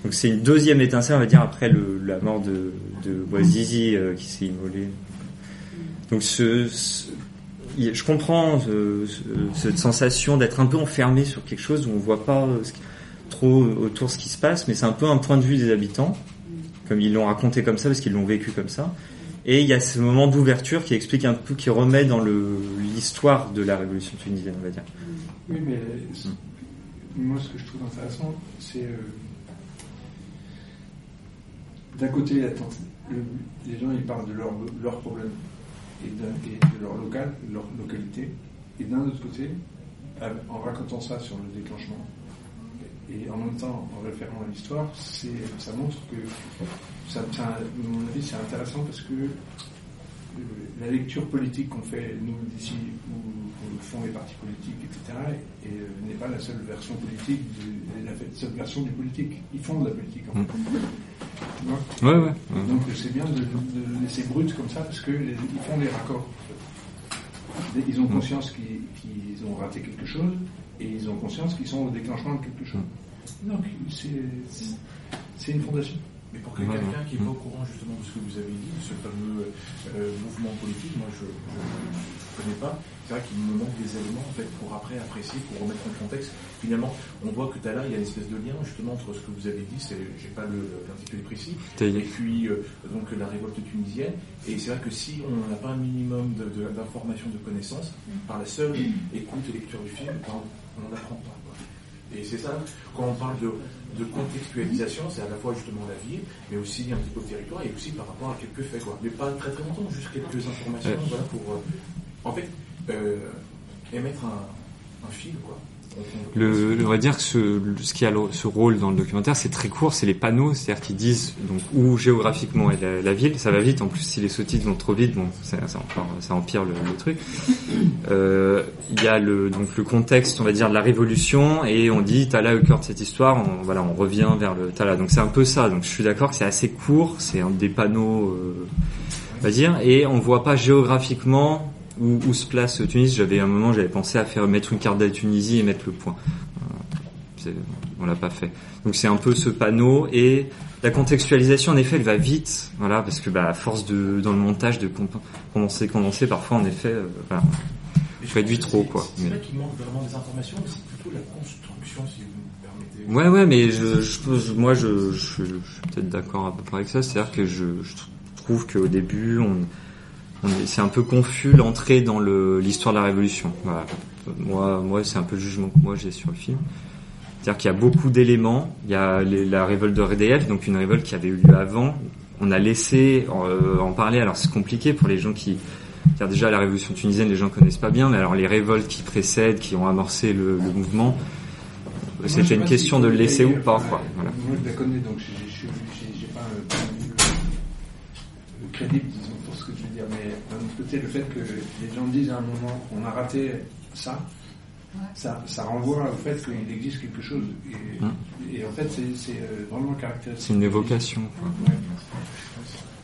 Donc c'est une deuxième étincelle, on va dire, après la mort de, de euh, qui s'est immolé. Donc je comprends cette sensation d'être un peu enfermé sur quelque chose où on voit pas euh, trop autour ce qui se passe, mais c'est un peu un point de vue des habitants, comme ils l'ont raconté comme ça parce qu'ils l'ont vécu comme ça. Et il y a ce moment d'ouverture qui explique un peu, qui remet dans l'histoire de la révolution tunisienne, on va dire. Oui, mais moi ce que je trouve intéressant, c'est euh, d'un côté, les gens ils parlent de leurs leur problèmes et, de leur local, leur localité, et d'un autre côté, en racontant ça sur le déclenchement, et en même temps en référant à l'histoire, ça montre que, ça, à mon avis, c'est intéressant parce que euh, la lecture politique qu'on fait, nous, d'ici, où, font les partis politiques, etc., et, euh, n'est pas la seule version politique, la seule version du politique. Ils font de la politique, en fait. Mm. Ouais, ouais, Donc c'est bien de, laisser brut comme ça, parce qu'ils font les raccords. Ils ont mm. conscience qu'ils ont raté quelque chose, et ils ont conscience qu'ils sont au déclenchement de quelque chose. Mm. Donc c'est une fondation. Mais pour quelqu'un qui n'est pas au courant justement de ce que vous avez dit, ce fameux euh, mouvement politique, moi je connais pas, c'est vrai qu'il me manque des éléments en fait pour après apprécier, pour remettre en contexte. Finalement, on voit que là, il y a une espèce de lien justement entre ce que vous avez dit, j'ai pas l'intitulé précis, et puis euh, donc la révolte tunisienne. Et c'est vrai que si on n'a pas un minimum d'informations, de, de, connaissances, par la seule écoute et lecture du film, on n'en apprend pas. Et c'est ça, quand on parle de, contextualisation, c'est à la fois justement la vie, mais aussi un petit peu le territoire, et aussi par rapport à quelques faits, quoi. Mais pas très très longtemps, juste quelques informations, voilà, pour, euh, en fait, euh, émettre un, un fil, quoi. Le, on va dire que ce, qui a ce rôle dans le documentaire, c'est très court, c'est les panneaux, c'est-à-dire qu'ils disent donc où géographiquement est la, ville. Ça va vite. En plus, si les sous-titres vont trop vite, bon, ça, empire le, truc. Euh, il y a le donc le contexte, on va dire, de la révolution, et on dit Tala au cœur de cette histoire. On, voilà, on revient vers le Tala. Donc c'est un peu ça. Donc je suis d'accord c'est assez court, c'est un des panneaux, euh, on va dire, et on voit pas géographiquement où, où se place Tunis. J'avais un moment, j'avais pensé à faire mettre une carte de la Tunisie et mettre le point. Euh, on l'a pas fait. Donc c'est un peu ce panneau et la contextualisation en effet elle va vite, voilà, parce que bah, à force de dans le montage de condenser, condenser, parfois en effet, euh, voilà, je réduis trop quoi. C'est qu'il manque vraiment des informations, mais c'est plutôt la construction si vous me permettez. Ouais ouais, mais je, je moi je, je, je suis peut-être d'accord à peu près avec ça, c'est-à-dire que je, je trouve qu'au début on c'est un peu confus l'entrée dans l'histoire de la Révolution. Voilà. Moi, moi c'est un peu le jugement que moi j'ai sur le film. C'est-à-dire qu'il y a beaucoup d'éléments. Il y a la révolte de RDF, donc une révolte qui avait eu lieu avant. On a laissé euh, en parler. Alors c'est compliqué pour les gens qui, car déjà la révolution tunisienne, les gens connaissent pas bien. Mais alors les révoltes qui précèdent, qui ont amorcé le, le mouvement, c'était une question de le laisser ou pas. Quoi. Voilà. Moi je la connais, donc j'ai pas le crédit mais le fait que les gens disent à un moment on a raté ça, ça, ça, renvoie au fait qu'il existe quelque chose. Et, hum. en fait, c'est euh, vraiment caractéristique. C'est une évocation.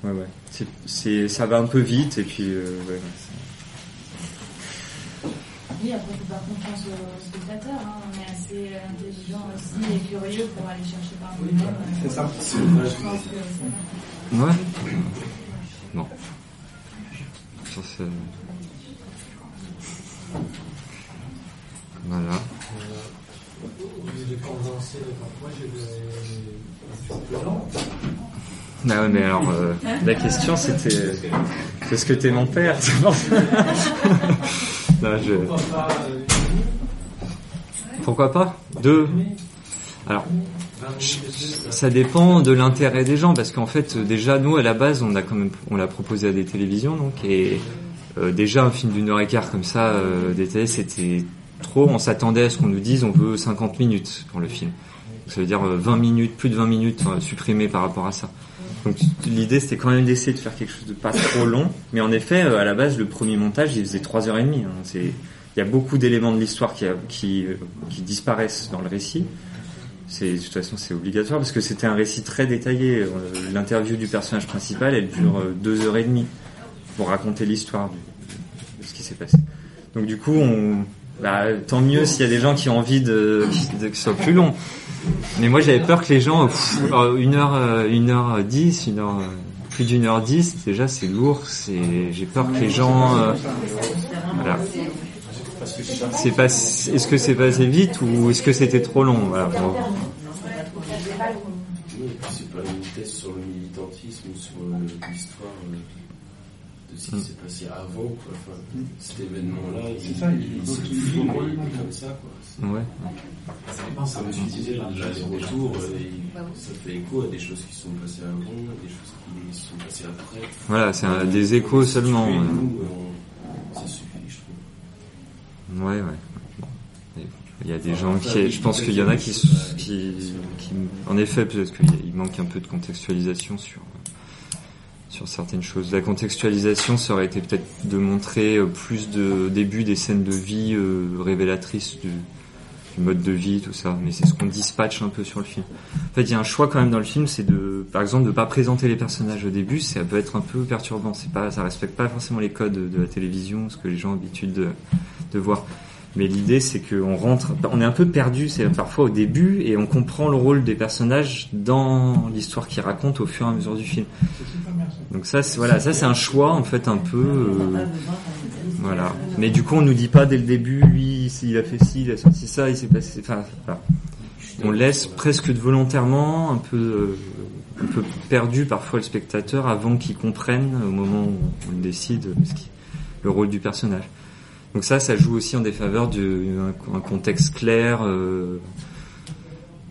ouais, ouais. C'est, ça va un peu vite et puis. Euh, ouais, oui, après, il faut faire confiance aux spectateurs. Hein. On est assez intelligent aussi et curieux pour aller chercher par nous-mêmes. C'est ça. Je pense que ça Ouais. Non. Ça, c'est. Voilà. Ah ouais, mais alors, euh, la question c'était est-ce que t'es mon père [LAUGHS] non, je... Pourquoi pas? Deux Alors, ça dépend de l'intérêt des gens parce qu'en fait, déjà, nous à la base, on a quand même, on l'a proposé à des télévisions, donc et euh, déjà un film d'une heure et quart comme ça, euh, télé, c'était trop. On s'attendait à ce qu'on nous dise, on veut 50 minutes pour le film. Ça veut dire 20 minutes, plus de 20 minutes supprimées par rapport à ça. Donc l'idée c'était quand même d'essayer de faire quelque chose de pas trop long, mais en effet euh, à la base le premier montage il faisait 3 heures et demie. Hein. C'est il y a beaucoup d'éléments de l'histoire qui, euh, qui disparaissent dans le récit. De toute façon c'est obligatoire parce que c'était un récit très détaillé. Euh, l'interview du personnage principal elle dure 2 heures et demie pour raconter l'histoire de, ce qui s'est passé. Donc du coup bah, tant mieux s'il y a des gens qui ont envie de, que ce soit plus long. Mais moi j'avais peur que les gens, euh, une heure, euh, une heure dix, une heure, euh, plus d'une heure dix, déjà c'est lourd. J'ai peur que les gens. C'est pas, est-ce que c'est passé vite ou est-ce que c'était trop long voilà, C'est pas une thèse sur le militantisme ou sur l'histoire de ce qui s'est passé avant. Quoi. Enfin, cet événement-là, il, il, il, il, comme ça. Quoi. Ouais. Ça me disais, l'aller-retour, ça fait écho à des choses qui sont passées avant, des choses qui sont passées après. Voilà, c'est des échos seulement. Nous, euh, ça suffit, je trouve. Ouais, ouais. Il y a des gens qui, je pense qu'il y en a qui, qui, qui en effet, peut-être qu'il manque un peu de contextualisation sur, sur certaines choses. La contextualisation, ça aurait été peut-être de montrer plus de début des scènes de vie euh, révélatrices du, du mode de vie, tout ça. Mais c'est ce qu'on dispatche un peu sur le film. En fait, il y a un choix quand même dans le film, c'est de, par exemple, de pas présenter les personnages au début. Ça peut être un peu perturbant. C'est pas, ça respecte pas forcément les codes de la télévision, ce que les gens ont l'habitude de, voir. Mais l'idée, c'est qu'on rentre, on est un peu perdu, c'est parfois au début, et on comprend le rôle des personnages dans l'histoire qu'ils racontent au fur et à mesure du film. Donc ça, c'est, voilà, ça c'est un choix en fait un peu, euh, voilà. Mais du coup, on nous dit pas dès le début, lui, il a fait ci, il a sorti ça, il s'est passé, enfin, voilà. on laisse presque volontairement un peu, euh, un peu perdu parfois le spectateur avant qu'il comprenne au moment où on décide le rôle du personnage. Donc ça, ça joue aussi en défaveur d'un contexte clair euh,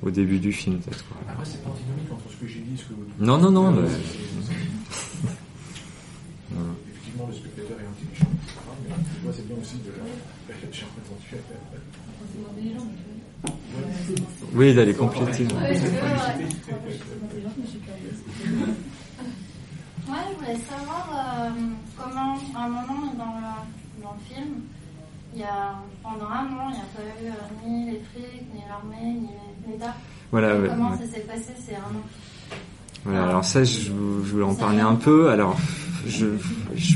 au début du film, peut-être. Après, c'est pas dynamique entre ce que j'ai dit et ce que vous dites. Non, non, non. Mais... Effectivement, le spectateur est intelligent, etc. Mais moi, c'est bien aussi de la chercher Oui, d'aller compléter. Ouais, je voulais savoir euh, comment, à un moment dans le, dans le film, il y a, pendant un an, il n'y a pas eu euh, ni les flics, ni l'armée, ni l'État. Voilà, ouais, comment ouais. ça s'est passé ces un an Voilà, alors ça, je, je voulais en parler un peu. Alors, je, je,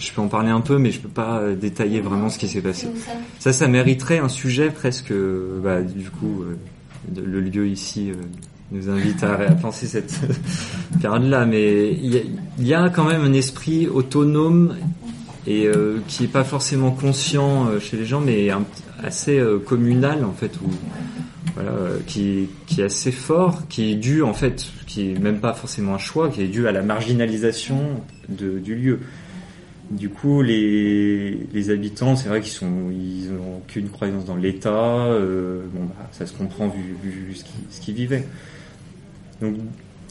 je peux en parler un peu, mais je peux pas euh, détailler vraiment ce qui s'est passé. Ça, ça mériterait un sujet presque, euh, bah, du coup, euh, le lieu ici nous invite à, penser cette [LAUGHS] période-là, mais il y, a, quand même un esprit autonome et qui est pas forcément conscient chez les gens, mais assez communal en fait, qui, est assez fort, qui est dû en fait, qui est même pas forcément un choix, qui est dû à la marginalisation du lieu. Du coup, les, habitants, c'est vrai qu'ils sont, ils ont aucune croyance dans l'État. Euh, bon, bah, ça se comprend vu, ce qu'ils vivaient. Donc,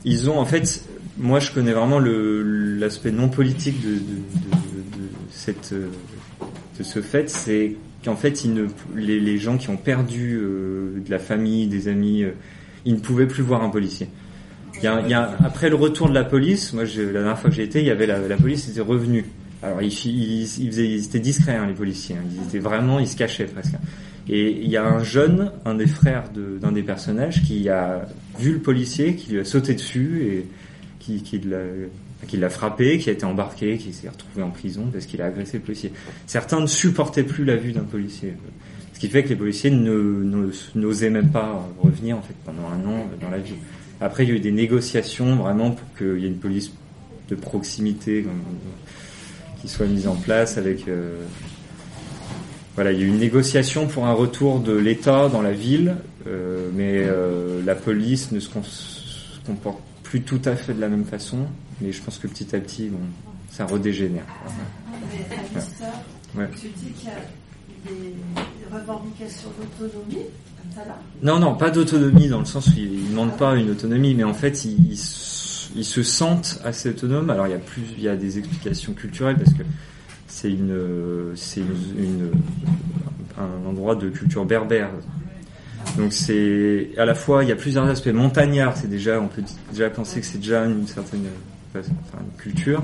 ils ont en fait, moi, je connais vraiment l'aspect non politique de, de, ce fait, c'est qu'en fait, les, gens qui ont perdu euh, de la famille, des amis, euh, ils ne pouvaient plus voir un policier. Il y a, après le retour de la police, moi, la dernière fois que j'ai été, il y avait la, la police était revenue. Alors ils, étaient discrets hein, les policiers, hein. ils étaient vraiment, ils se cachaient presque. Et il y a un jeune, un des frères d'un de, des personnages, qui a vu le policier, qui lui a sauté dessus et, qui, qui l'a qui l'a frappé, qui a été embarqué, qui s'est retrouvé en prison parce qu'il a agressé le policier. Certains ne supportaient plus la vue d'un policier. Ce qui fait que les policiers n'osaient même pas revenir en fait pendant un an dans la ville. Après, il y a eu des négociations vraiment pour qu'il y ait une police de proximité qui soit mise en place avec. Euh, voilà, il y a eu une négociation pour un retour de l'État dans la ville, euh, mais euh, la police ne se, comporte plus tout à fait de la même façon. Mais je pense que petit à petit, ça redégénère. Tu dis qu'il y a des revendications d'autonomie non, non, pas d'autonomie dans le sens où ils ne demandent pas une autonomie, mais en fait, ils, ils, se sentent assez autonomes. Alors, il y a plus, il y a des explications culturelles parce que c'est une, c'est une, un endroit de culture berbère. Donc c'est à la fois il y a plusieurs aspects. Montagnard, c'est déjà on peut déjà penser que c'est déjà une certaine culture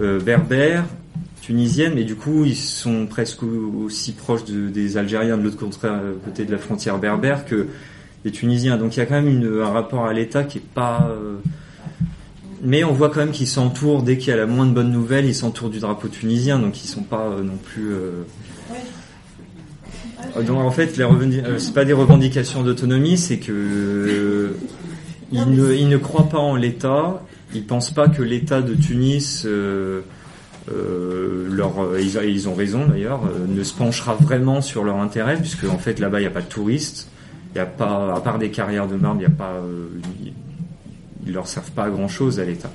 euh, berbère, tunisienne, mais du coup ils sont presque aussi proches des Algériens de l'autre côté de la frontière berbère que les Tunisiens. Donc il y a quand même un rapport à l'État qui est pas. Euh, mais on voit quand même qu'ils s'entourent dès qu'il y a la moindre bonne nouvelle, ils s'entourent du drapeau tunisien, donc ils sont pas euh, non plus. Donc en fait, les c'est pas des revendications d'autonomie, c'est que ils ne, ils ne croient pas en l'État, ils pensent pas que l'État de Tunis euh, leur, euh, ils, ils, ont raison d'ailleurs, euh, ne se penchera vraiment sur leur intérêt, puisque en fait là-bas il n'y a pas de touristes, il y a pas, à part des carrières de marbre, il y a pas, ils leur servent pas à grand chose à l'État.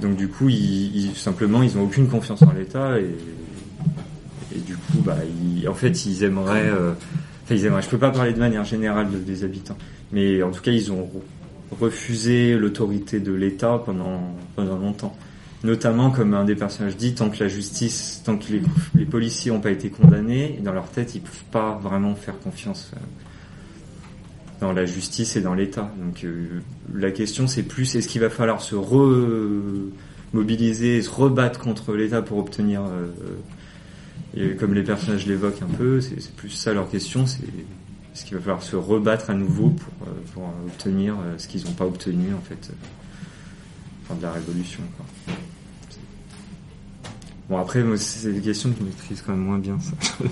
Donc du coup, ils, simplement, ils ont aucune confiance en l'État et, du coup, bah, ils, en fait, ils aimeraient, enfin, ils aimeraient. Je peux pas parler de manière générale des habitants, mais en tout cas, ils ont refusé l'autorité de l'État pendant pendant longtemps notamment comme un des personnages dit, tant que la justice, tant que les, policiers n'ont pas été condamnés, dans leur tête, ils peuvent pas vraiment faire confiance euh, dans la justice et dans l'État. Donc euh, la question c'est plus est-ce qu'il va falloir se remobiliser, se rebattre contre l'État pour obtenir, euh, et comme les personnages l'évoquent un peu, c'est plus ça leur question, c'est est-ce qu'il va falloir se rebattre à nouveau pour, pour obtenir ce qu'ils n'ont pas obtenu en fait de la révolution. Quoi. Bon, après, c'est des questions que je maîtrise quand même moins bien, ça. [LAUGHS]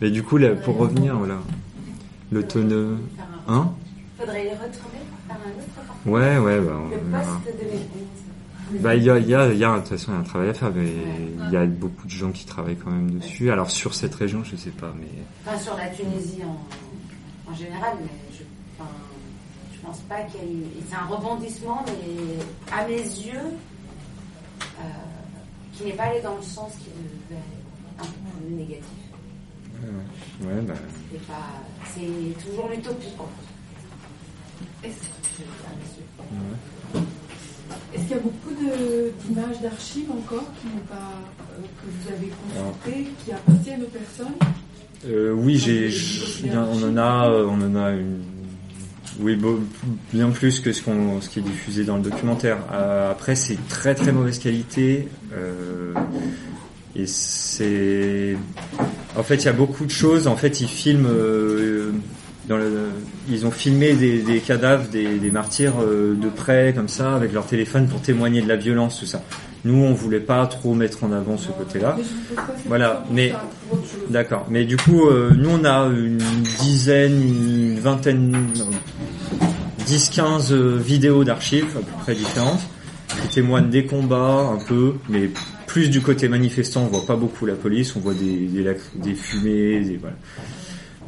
Mais du coup, là, pour revenir, voilà. L'autonome. Hein Faudrait y retourner pour faire un autre Ouais, ouais, bah. On bah, il y a, y a, il y a, de toute façon, il y a un travail à faire, mais il y a beaucoup de gens qui travaillent quand même dessus. Alors, sur cette région, je sais pas, mais. Enfin, sur la Tunisie en, en général, mais je, enfin, je pense pas qu'il y ait eu. C'est un rebondissement, mais à mes yeux, euh, qui n'est pas allé dans le sens qui devait un peu négatif. Ouais, ouais bah... C'est toujours l'utopie. Est-ce Est qu'il y a beaucoup d'images d'archives encore qui pas, euh, que vous avez consultées, qui appartiennent aux personnes? Euh, Oui, j'ai, on en a, on en a une oui, bien plus que ce, qu'on, ce qui est diffusé dans le documentaire. Euh, après, c'est très très mauvaise qualité. Euh, et c'est... En fait, il y a beaucoup de choses. En fait, ils filment... Euh, dans le... Ils ont filmé des, des cadavres des, des martyrs euh, de près, comme ça, avec leur téléphone pour témoigner de la violence, tout ça. Nous, on voulait pas trop mettre en avant ce côté-là. Voilà, mais d'accord. Mais du coup, euh, nous, on a une dizaine, une vingtaine, 10-15 euh, vidéos d'archives à peu près différentes qui témoignent des combats un peu, mais plus du côté manifestant. On voit pas beaucoup la police, on voit des des, des fumées, des, voilà.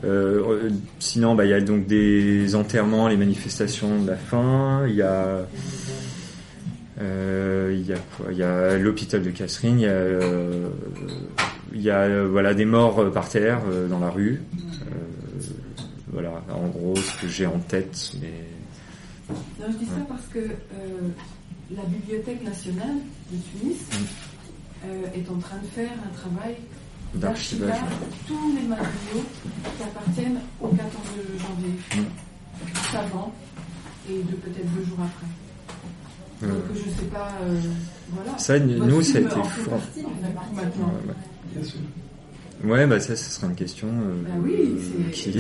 Euh, sinon, bah, il y a donc des enterrements, les manifestations de la faim. Il y a euh, il y a quoi Il y a l'hôpital de Catherine. Il y a, euh, il y a euh, voilà des morts par terre dans la rue. voilà, en gros ce que j'ai en tête. Mais non, je dis ça parce que la Bibliothèque nationale de Tunis mm. est en train de faire un travail d'archivage tous les matériaux qui appartiennent au 14 janvier, mm. avant et de peut-être deux jours après. Donc je sais pas, euh, voilà. Ça, nous, ça a été fou. Ouais, bah ça, ce sera une question. Euh, bah oui, qui...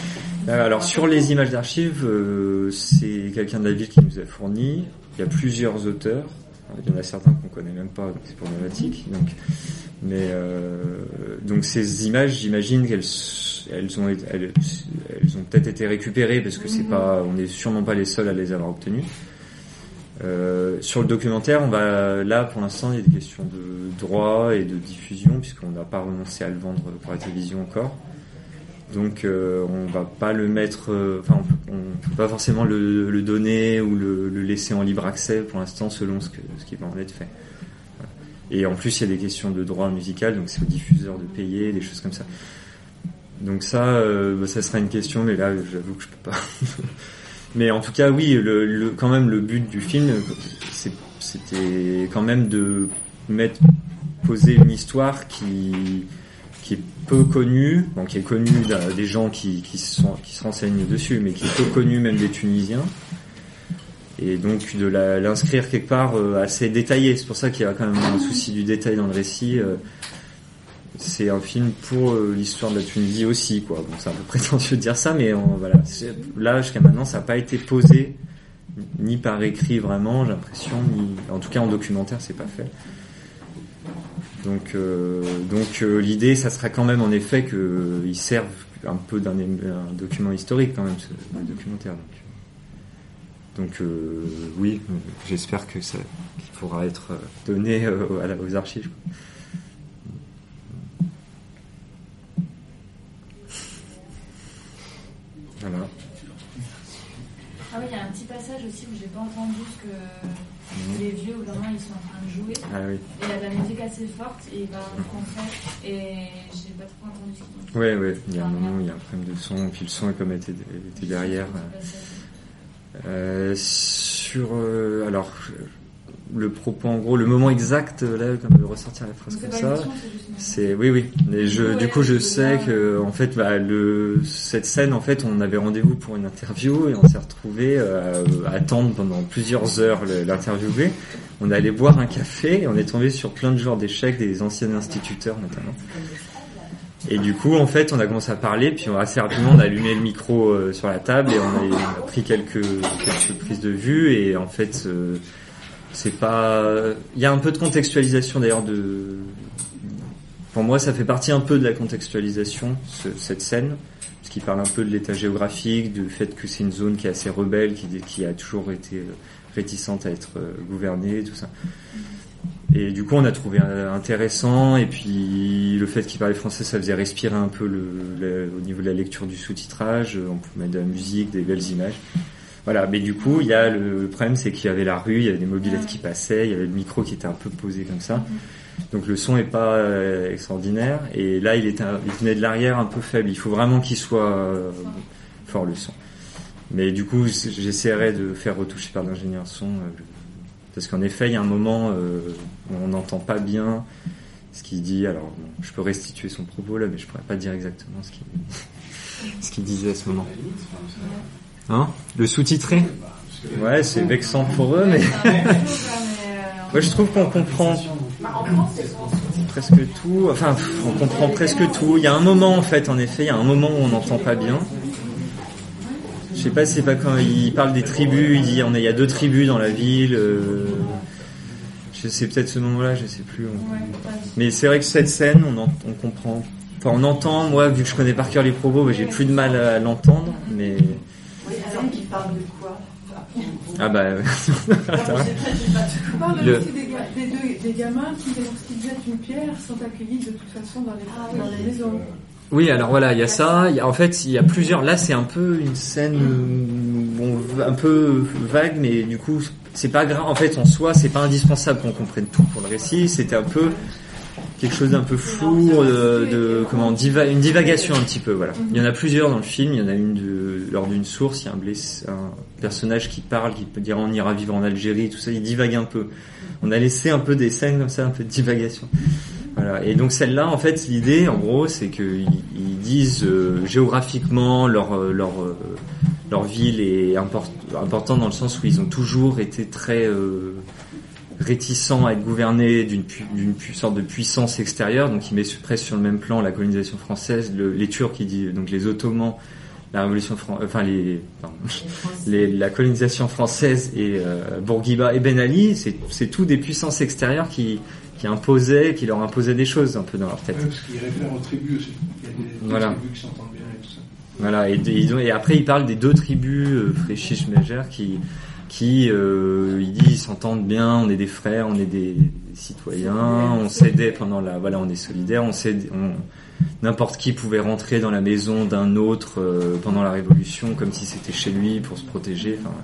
[LAUGHS] Alors sur les images d'archives, euh, c'est quelqu'un de la ville qui nous a fourni. il y a plusieurs auteurs. Il y en a certains qu'on connaît même pas, donc c'est problématique. Donc, mais euh, donc ces images, j'imagine qu'elles elles ont elles, elles ont peut-être été récupérées parce que c'est mhm. pas, on n'est sûrement pas les seuls à les avoir obtenues. Euh, sur le documentaire, on va là pour l'instant il y a des questions de droit et de diffusion puisqu'on n'a pas renoncé à le vendre pour la télévision encore. Donc euh, on va pas le mettre, euh, enfin on, peut pas forcément le, donner ou le, laisser en libre accès pour l'instant selon ce, qui va en être fait. Et en plus il y a des questions de droit musical, donc c'est au diffuseur de payer, des choses comme ça. Donc ça, euh, bah, ça sera une question, mais là j'avoue que je peux pas. [LAUGHS] mais en tout cas oui, quand même le but du film, c'était quand même de poser une histoire qui qui est peu connu, donc qui est connu des gens qui se renseignent dessus, mais qui est peu connu même des Tunisiens. Et donc de l'inscrire quelque part euh, assez détaillé. C'est pour ça qu'il y a quand même un souci du détail dans le récit. Euh, c'est un film pour euh, l'histoire de la Tunisie aussi, quoi. Bon, c'est un peu [LAUGHS] prétentieux de dire ça, mais voilà. Là, jusqu'à maintenant, ça n'a pas été posé ni par écrit vraiment, j'ai l'impression, ni en tout cas en documentaire, c'est pas fait. Donc, euh, donc euh, l'idée, ça sera quand même en effet qu'ils servent un peu d'un document historique quand même, ce documentaire. Donc, euh, oui, j'espère que ça qu'il pourra être donné aux archives. Voilà. Ah oui, il y a un petit passage aussi où j'ai pas entendu ce que Mhm. les vieux, vraiment, ils sont en train de jouer. Ah, oui. Et il y a de la musique assez forte et il va en français. Et j'ai pas trop entendu ce qu'il dit. Oui, oui, il y a un moment où il y a un problème de son, puis le son, comme était, était derrière. Euh, sur. Euh, alors, le propos en gros le moment exact là comme de ressortir la phrase comme ça. c'est oui oui. Mais je du coup je sais que en fait bah, le cette scène en fait on avait rendez-vous pour une interview et on s'est retrouvé euh, à attendre pendant plusieurs heures l'interviewé on allait boire un café et on est tombé sur plein de joueurs d'échecs des anciens instituteurs notamment. Et du coup, en fait, on a commencé à parler, puis assez rapidement, on a allumé le micro euh, sur la table et on a, pris quelques, quelques prises de vue. Et en fait, euh, c'est pas. Il y a un peu de contextualisation d'ailleurs de. Pour moi, ça fait partie un peu de la contextualisation cette scène, parce qu'il parle un peu de l'état géographique, du fait que c'est une zone qui est assez rebelle, qui, a toujours été euh, réticente à être euh, gouvernée, tout ça. Et du coup, on a trouvé intéressant. Et puis, le fait qu'il parlait français, ça faisait respirer un peu le, au niveau de la lecture du sous-titrage. On pouvait mettre de la musique, des belles images. Voilà, mais du coup, il y a le, problème, c'est qu'il y avait la rue, il y avait des mobilettes qui passaient, il y avait le micro qui était un peu posé comme ça. Donc le son est pas euh, extraordinaire. Et là, il, était, il venait de l'arrière un peu faible. Il faut vraiment qu'il soit euh, fort le son. Mais du coup, j'essaierai de faire retoucher par l'ingénieur son. Euh, parce qu'en effet, il y a un moment où on n'entend pas bien ce qu'il dit. Alors, je peux restituer son propos là, mais je pourrais pas dire exactement ce qu'il [LAUGHS] ce qu'il disait à ce moment. Hein Le sous-titré Ouais, c'est vexant pour eux, mais. [LAUGHS] Moi, je trouve qu'on comprend presque tout. Enfin, on comprend presque tout. Il y a un moment, en fait, en effet, il y a un moment où on n'entend pas bien. Je sais pas c'est pas quand il parle des tribus, il dit on est, il y a deux tribus dans la ville. Euh, je sais peut-être ce moment-là, je sais plus. Mais c'est vrai que cette scène, on, on comprend. Enfin, on entend. Moi, vu que je connais par cœur les propos, j'ai plus de mal à l'entendre, mais parle de quoi ah bah. [LAUGHS] On parle aussi des, des, des, gamins qui, lorsqu'ils jettent une pierre, sont accueillis de toute façon dans les, ah dans les maisons. Oui, alors voilà, il y a ça. en fait, il y a plusieurs. Là, c'est un peu une scène bon, un peu vague, mais du coup, c'est pas grave. En fait, en soi, c'est pas indispensable qu'on comprenne tout pour le récit. C'était un peu quelque chose d'un peu flou, euh, de, comment une divagation un petit peu. Voilà. Il y en a plusieurs dans le film. Il y en a une de, lors d'une source. Il y a un, blessé, un personnage qui parle, qui peut dire on ira vivre en Algérie, tout ça. Il divague un peu. On a laissé un peu des scènes comme ça, un peu de divagation. Voilà. Et donc celle-là, en fait, l'idée, en gros, c'est qu'ils ils disent euh, géographiquement leur euh, leur leur ville est import, importante dans le sens où ils ont toujours été très réticent à être gouverné d'une sorte de puissance extérieure, donc il met presque sur le même plan la colonisation française, les Turcs, il dit, donc les Ottomans, la révolution enfin les, les, la colonisation française et Bourguiba et Ben Ali, c'est tout des puissances extérieures qui qui imposaient, qui leur imposaient des choses un peu dans leur tête. parce qu'ils réfèrent aux tribus aussi. Il y a des, voilà. tribus qui s'entendent bien et tout ça. Voilà, et, ils ont, et après ils parlent des deux tribus, euh, Fréchiche, Mégère, qui, qui euh, ils disent ils s'entendent bien, on est des frères, on est des, citoyens, on s'aidait pendant la, voilà, on est solidaires, on s'aide, n'importe qui pouvait rentrer dans la maison d'un autre euh, pendant la Révolution comme si c'était chez lui pour se protéger. Enfin,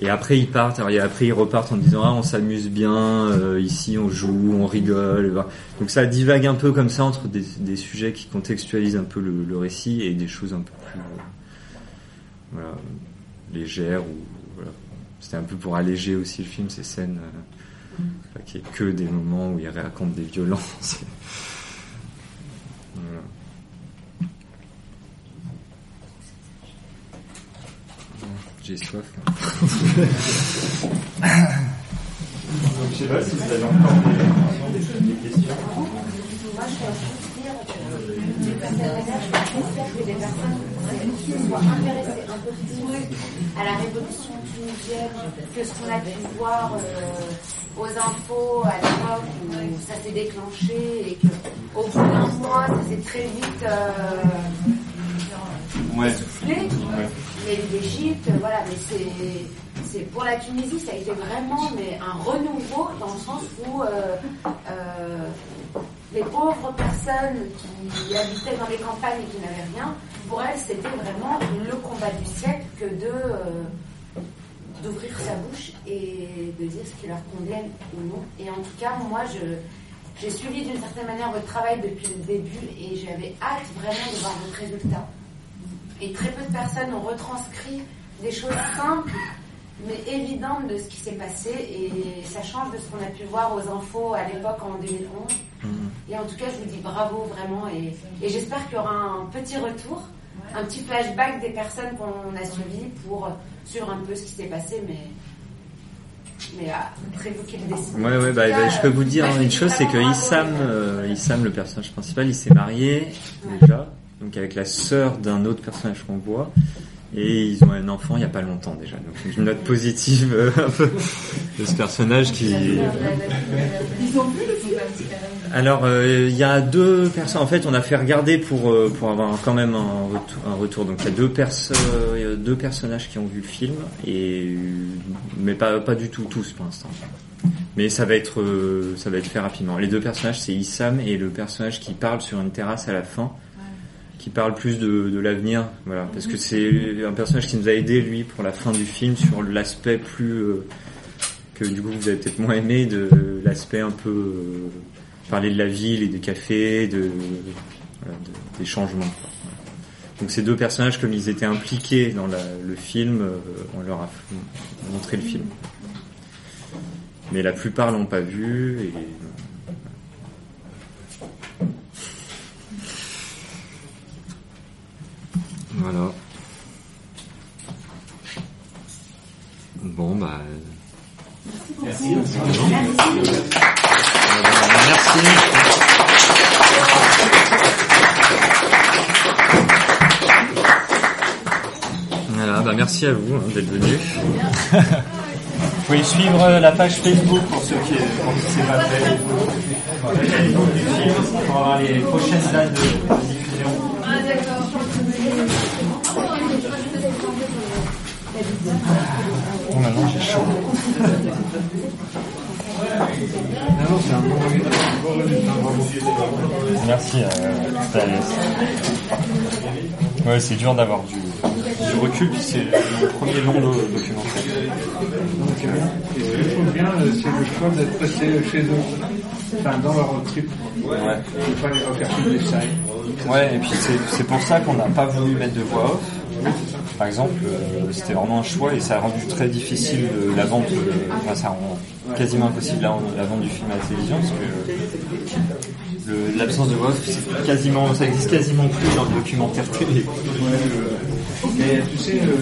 et après ils partent, alors, et après ils repartent en disant ah on s'amuse bien, euh, ici on joue, on rigole. Donc ça divague un peu comme ça entre des, des sujets qui contextualisent un peu le, le, récit et des choses un peu plus euh, voilà, légères ou. C'était un peu pour alléger aussi le film ces scènes euh, mm. qui est que des moments où il raconte des violences. voilà. J'ai soif. je sais pas si vous avez encore des, questions. Dire j'espère que des personnes soient intéressées un peu plus à la révolution tunisienne que ce qu'on a pu voir euh, aux infos à l'époque où ça s'est déclenché et qu'au bout d'un mois, ça s'est très vite. Euh, ouais. Mais l'Égypte, voilà, mais c'est, c'est pour la Tunisie, ça a été vraiment mais un renouveau dans le sens où euh, euh, les pauvres personnes qui habitaient dans les campagnes et qui n'avaient rien, pour elles, c'était vraiment le combat du siècle que euh, d'ouvrir sa bouche et de dire ce qui leur convient ou non. Et en tout cas, moi, je j'ai suivi d'une certaine manière votre travail depuis le début et j'avais hâte vraiment de voir votre résultat. Et très peu de personnes ont retranscrit des choses simples, mais évidentes de ce qui s'est passé. Et ça change de ce qu'on a pu voir aux infos à l'époque en 2011. Mhm. Et en tout cas, je vous dis bravo vraiment. Et, j'espère qu'il y aura un petit retour, un petit flashback des personnes qu'on a suivies pour suivre un peu ce qui s'est passé. Mais mais après vous qui le décidez. Ouais, ouais, bah, bah, je peux vous dire une chose, c'est que Issam, euh, Issam, le personnage principal, il s'est marié déjà donc avec la sœur d'un autre personnage qu'on voit. Et ils ont un enfant il n'y a pas longtemps déjà. Donc une note positive euh, un peu de ce personnage qui. Ils ont vu le film Alors euh, il y a deux personnes. En fait, on a fait regarder pour euh, pour avoir quand même un, un retour. Donc il y a deux perso deux personnages qui ont vu le film et mais pas pas du tout tous pour l'instant. Mais ça va être ça va être fait rapidement. Les deux personnages c'est Issam et le personnage qui parle sur une terrasse à la fin qui parle plus de, l'avenir, voilà, parce que c'est un personnage qui nous a aidé lui pour la fin du film sur l'aspect plus euh, que du coup vous avez peut-être moins aimé de l'aspect un peu euh, parler de la ville et des cafés, de, de des changements. Donc ces deux personnages, comme ils étaient impliqués dans le film, euh, on leur a montré le film. Mais la plupart l'ont pas vu et Voilà. Bon, bah. Merci. Merci. Voilà, bah merci à vous hein, d'être venu. vous pouvez suivre la page Facebook pour ceux qui qui c'est pas fait. Pour avoir les prochaines dates de diffusion. Bon, maintenant j'ai chaud. Merci euh, Ouais, c'est dur d'avoir du, du recul, c'est le premier long documentaire. Euh, ce que je trouve bien, euh, c'est le choix d'être passé chez eux, enfin dans leur trip. Ouais. De pas les refaire des salles. Ouais, et puis c'est pour ça qu'on n'a pas voulu mettre de voix off par exemple, euh, c'était vraiment un choix et ça a rendu très difficile la vente, enfin ça rend quasiment impossible la, vente du film à la télévision parce que l'absence de voix, c'est quasiment, ça existe quasiment plus dans le documentaire télé. Mais tu sais, euh,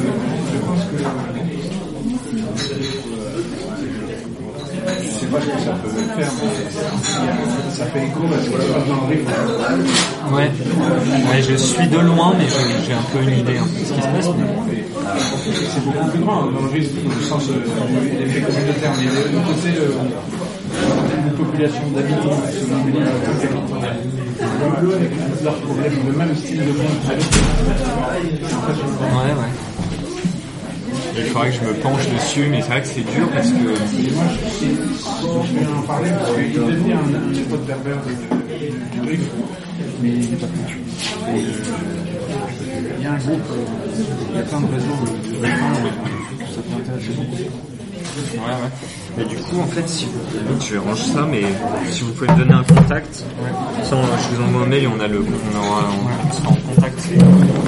aussi. Je sais pas ce que ça peut faire, mais ça fait écho parce que dans le rythme. Ouais. ouais, je suis de loin, mais j'ai un peu une idée un peu de ce qui se passe. C'est beaucoup plus grand dans le risque, au sens de l'effet communautaire, mais le côté une population d'habitants qui se mobilisent avec leurs problèmes, le même style de monde. Ouais, ouais. Il faudrait que je me penche dessus, mais c'est vrai que c'est dur parce que. je vais en parler parce qu'il devient un, pote pervers du RIF, mais il n'est pas. Il y a un groupe, il y a plein de réseaux de ça peut intéresser beaucoup. Ouais, ouais. Mais du coup, en fait, si vous, je range ça, mais si vous pouvez me donner un contact, ça, je vous envoie un mail et on a le, on, aura, on sera en contact.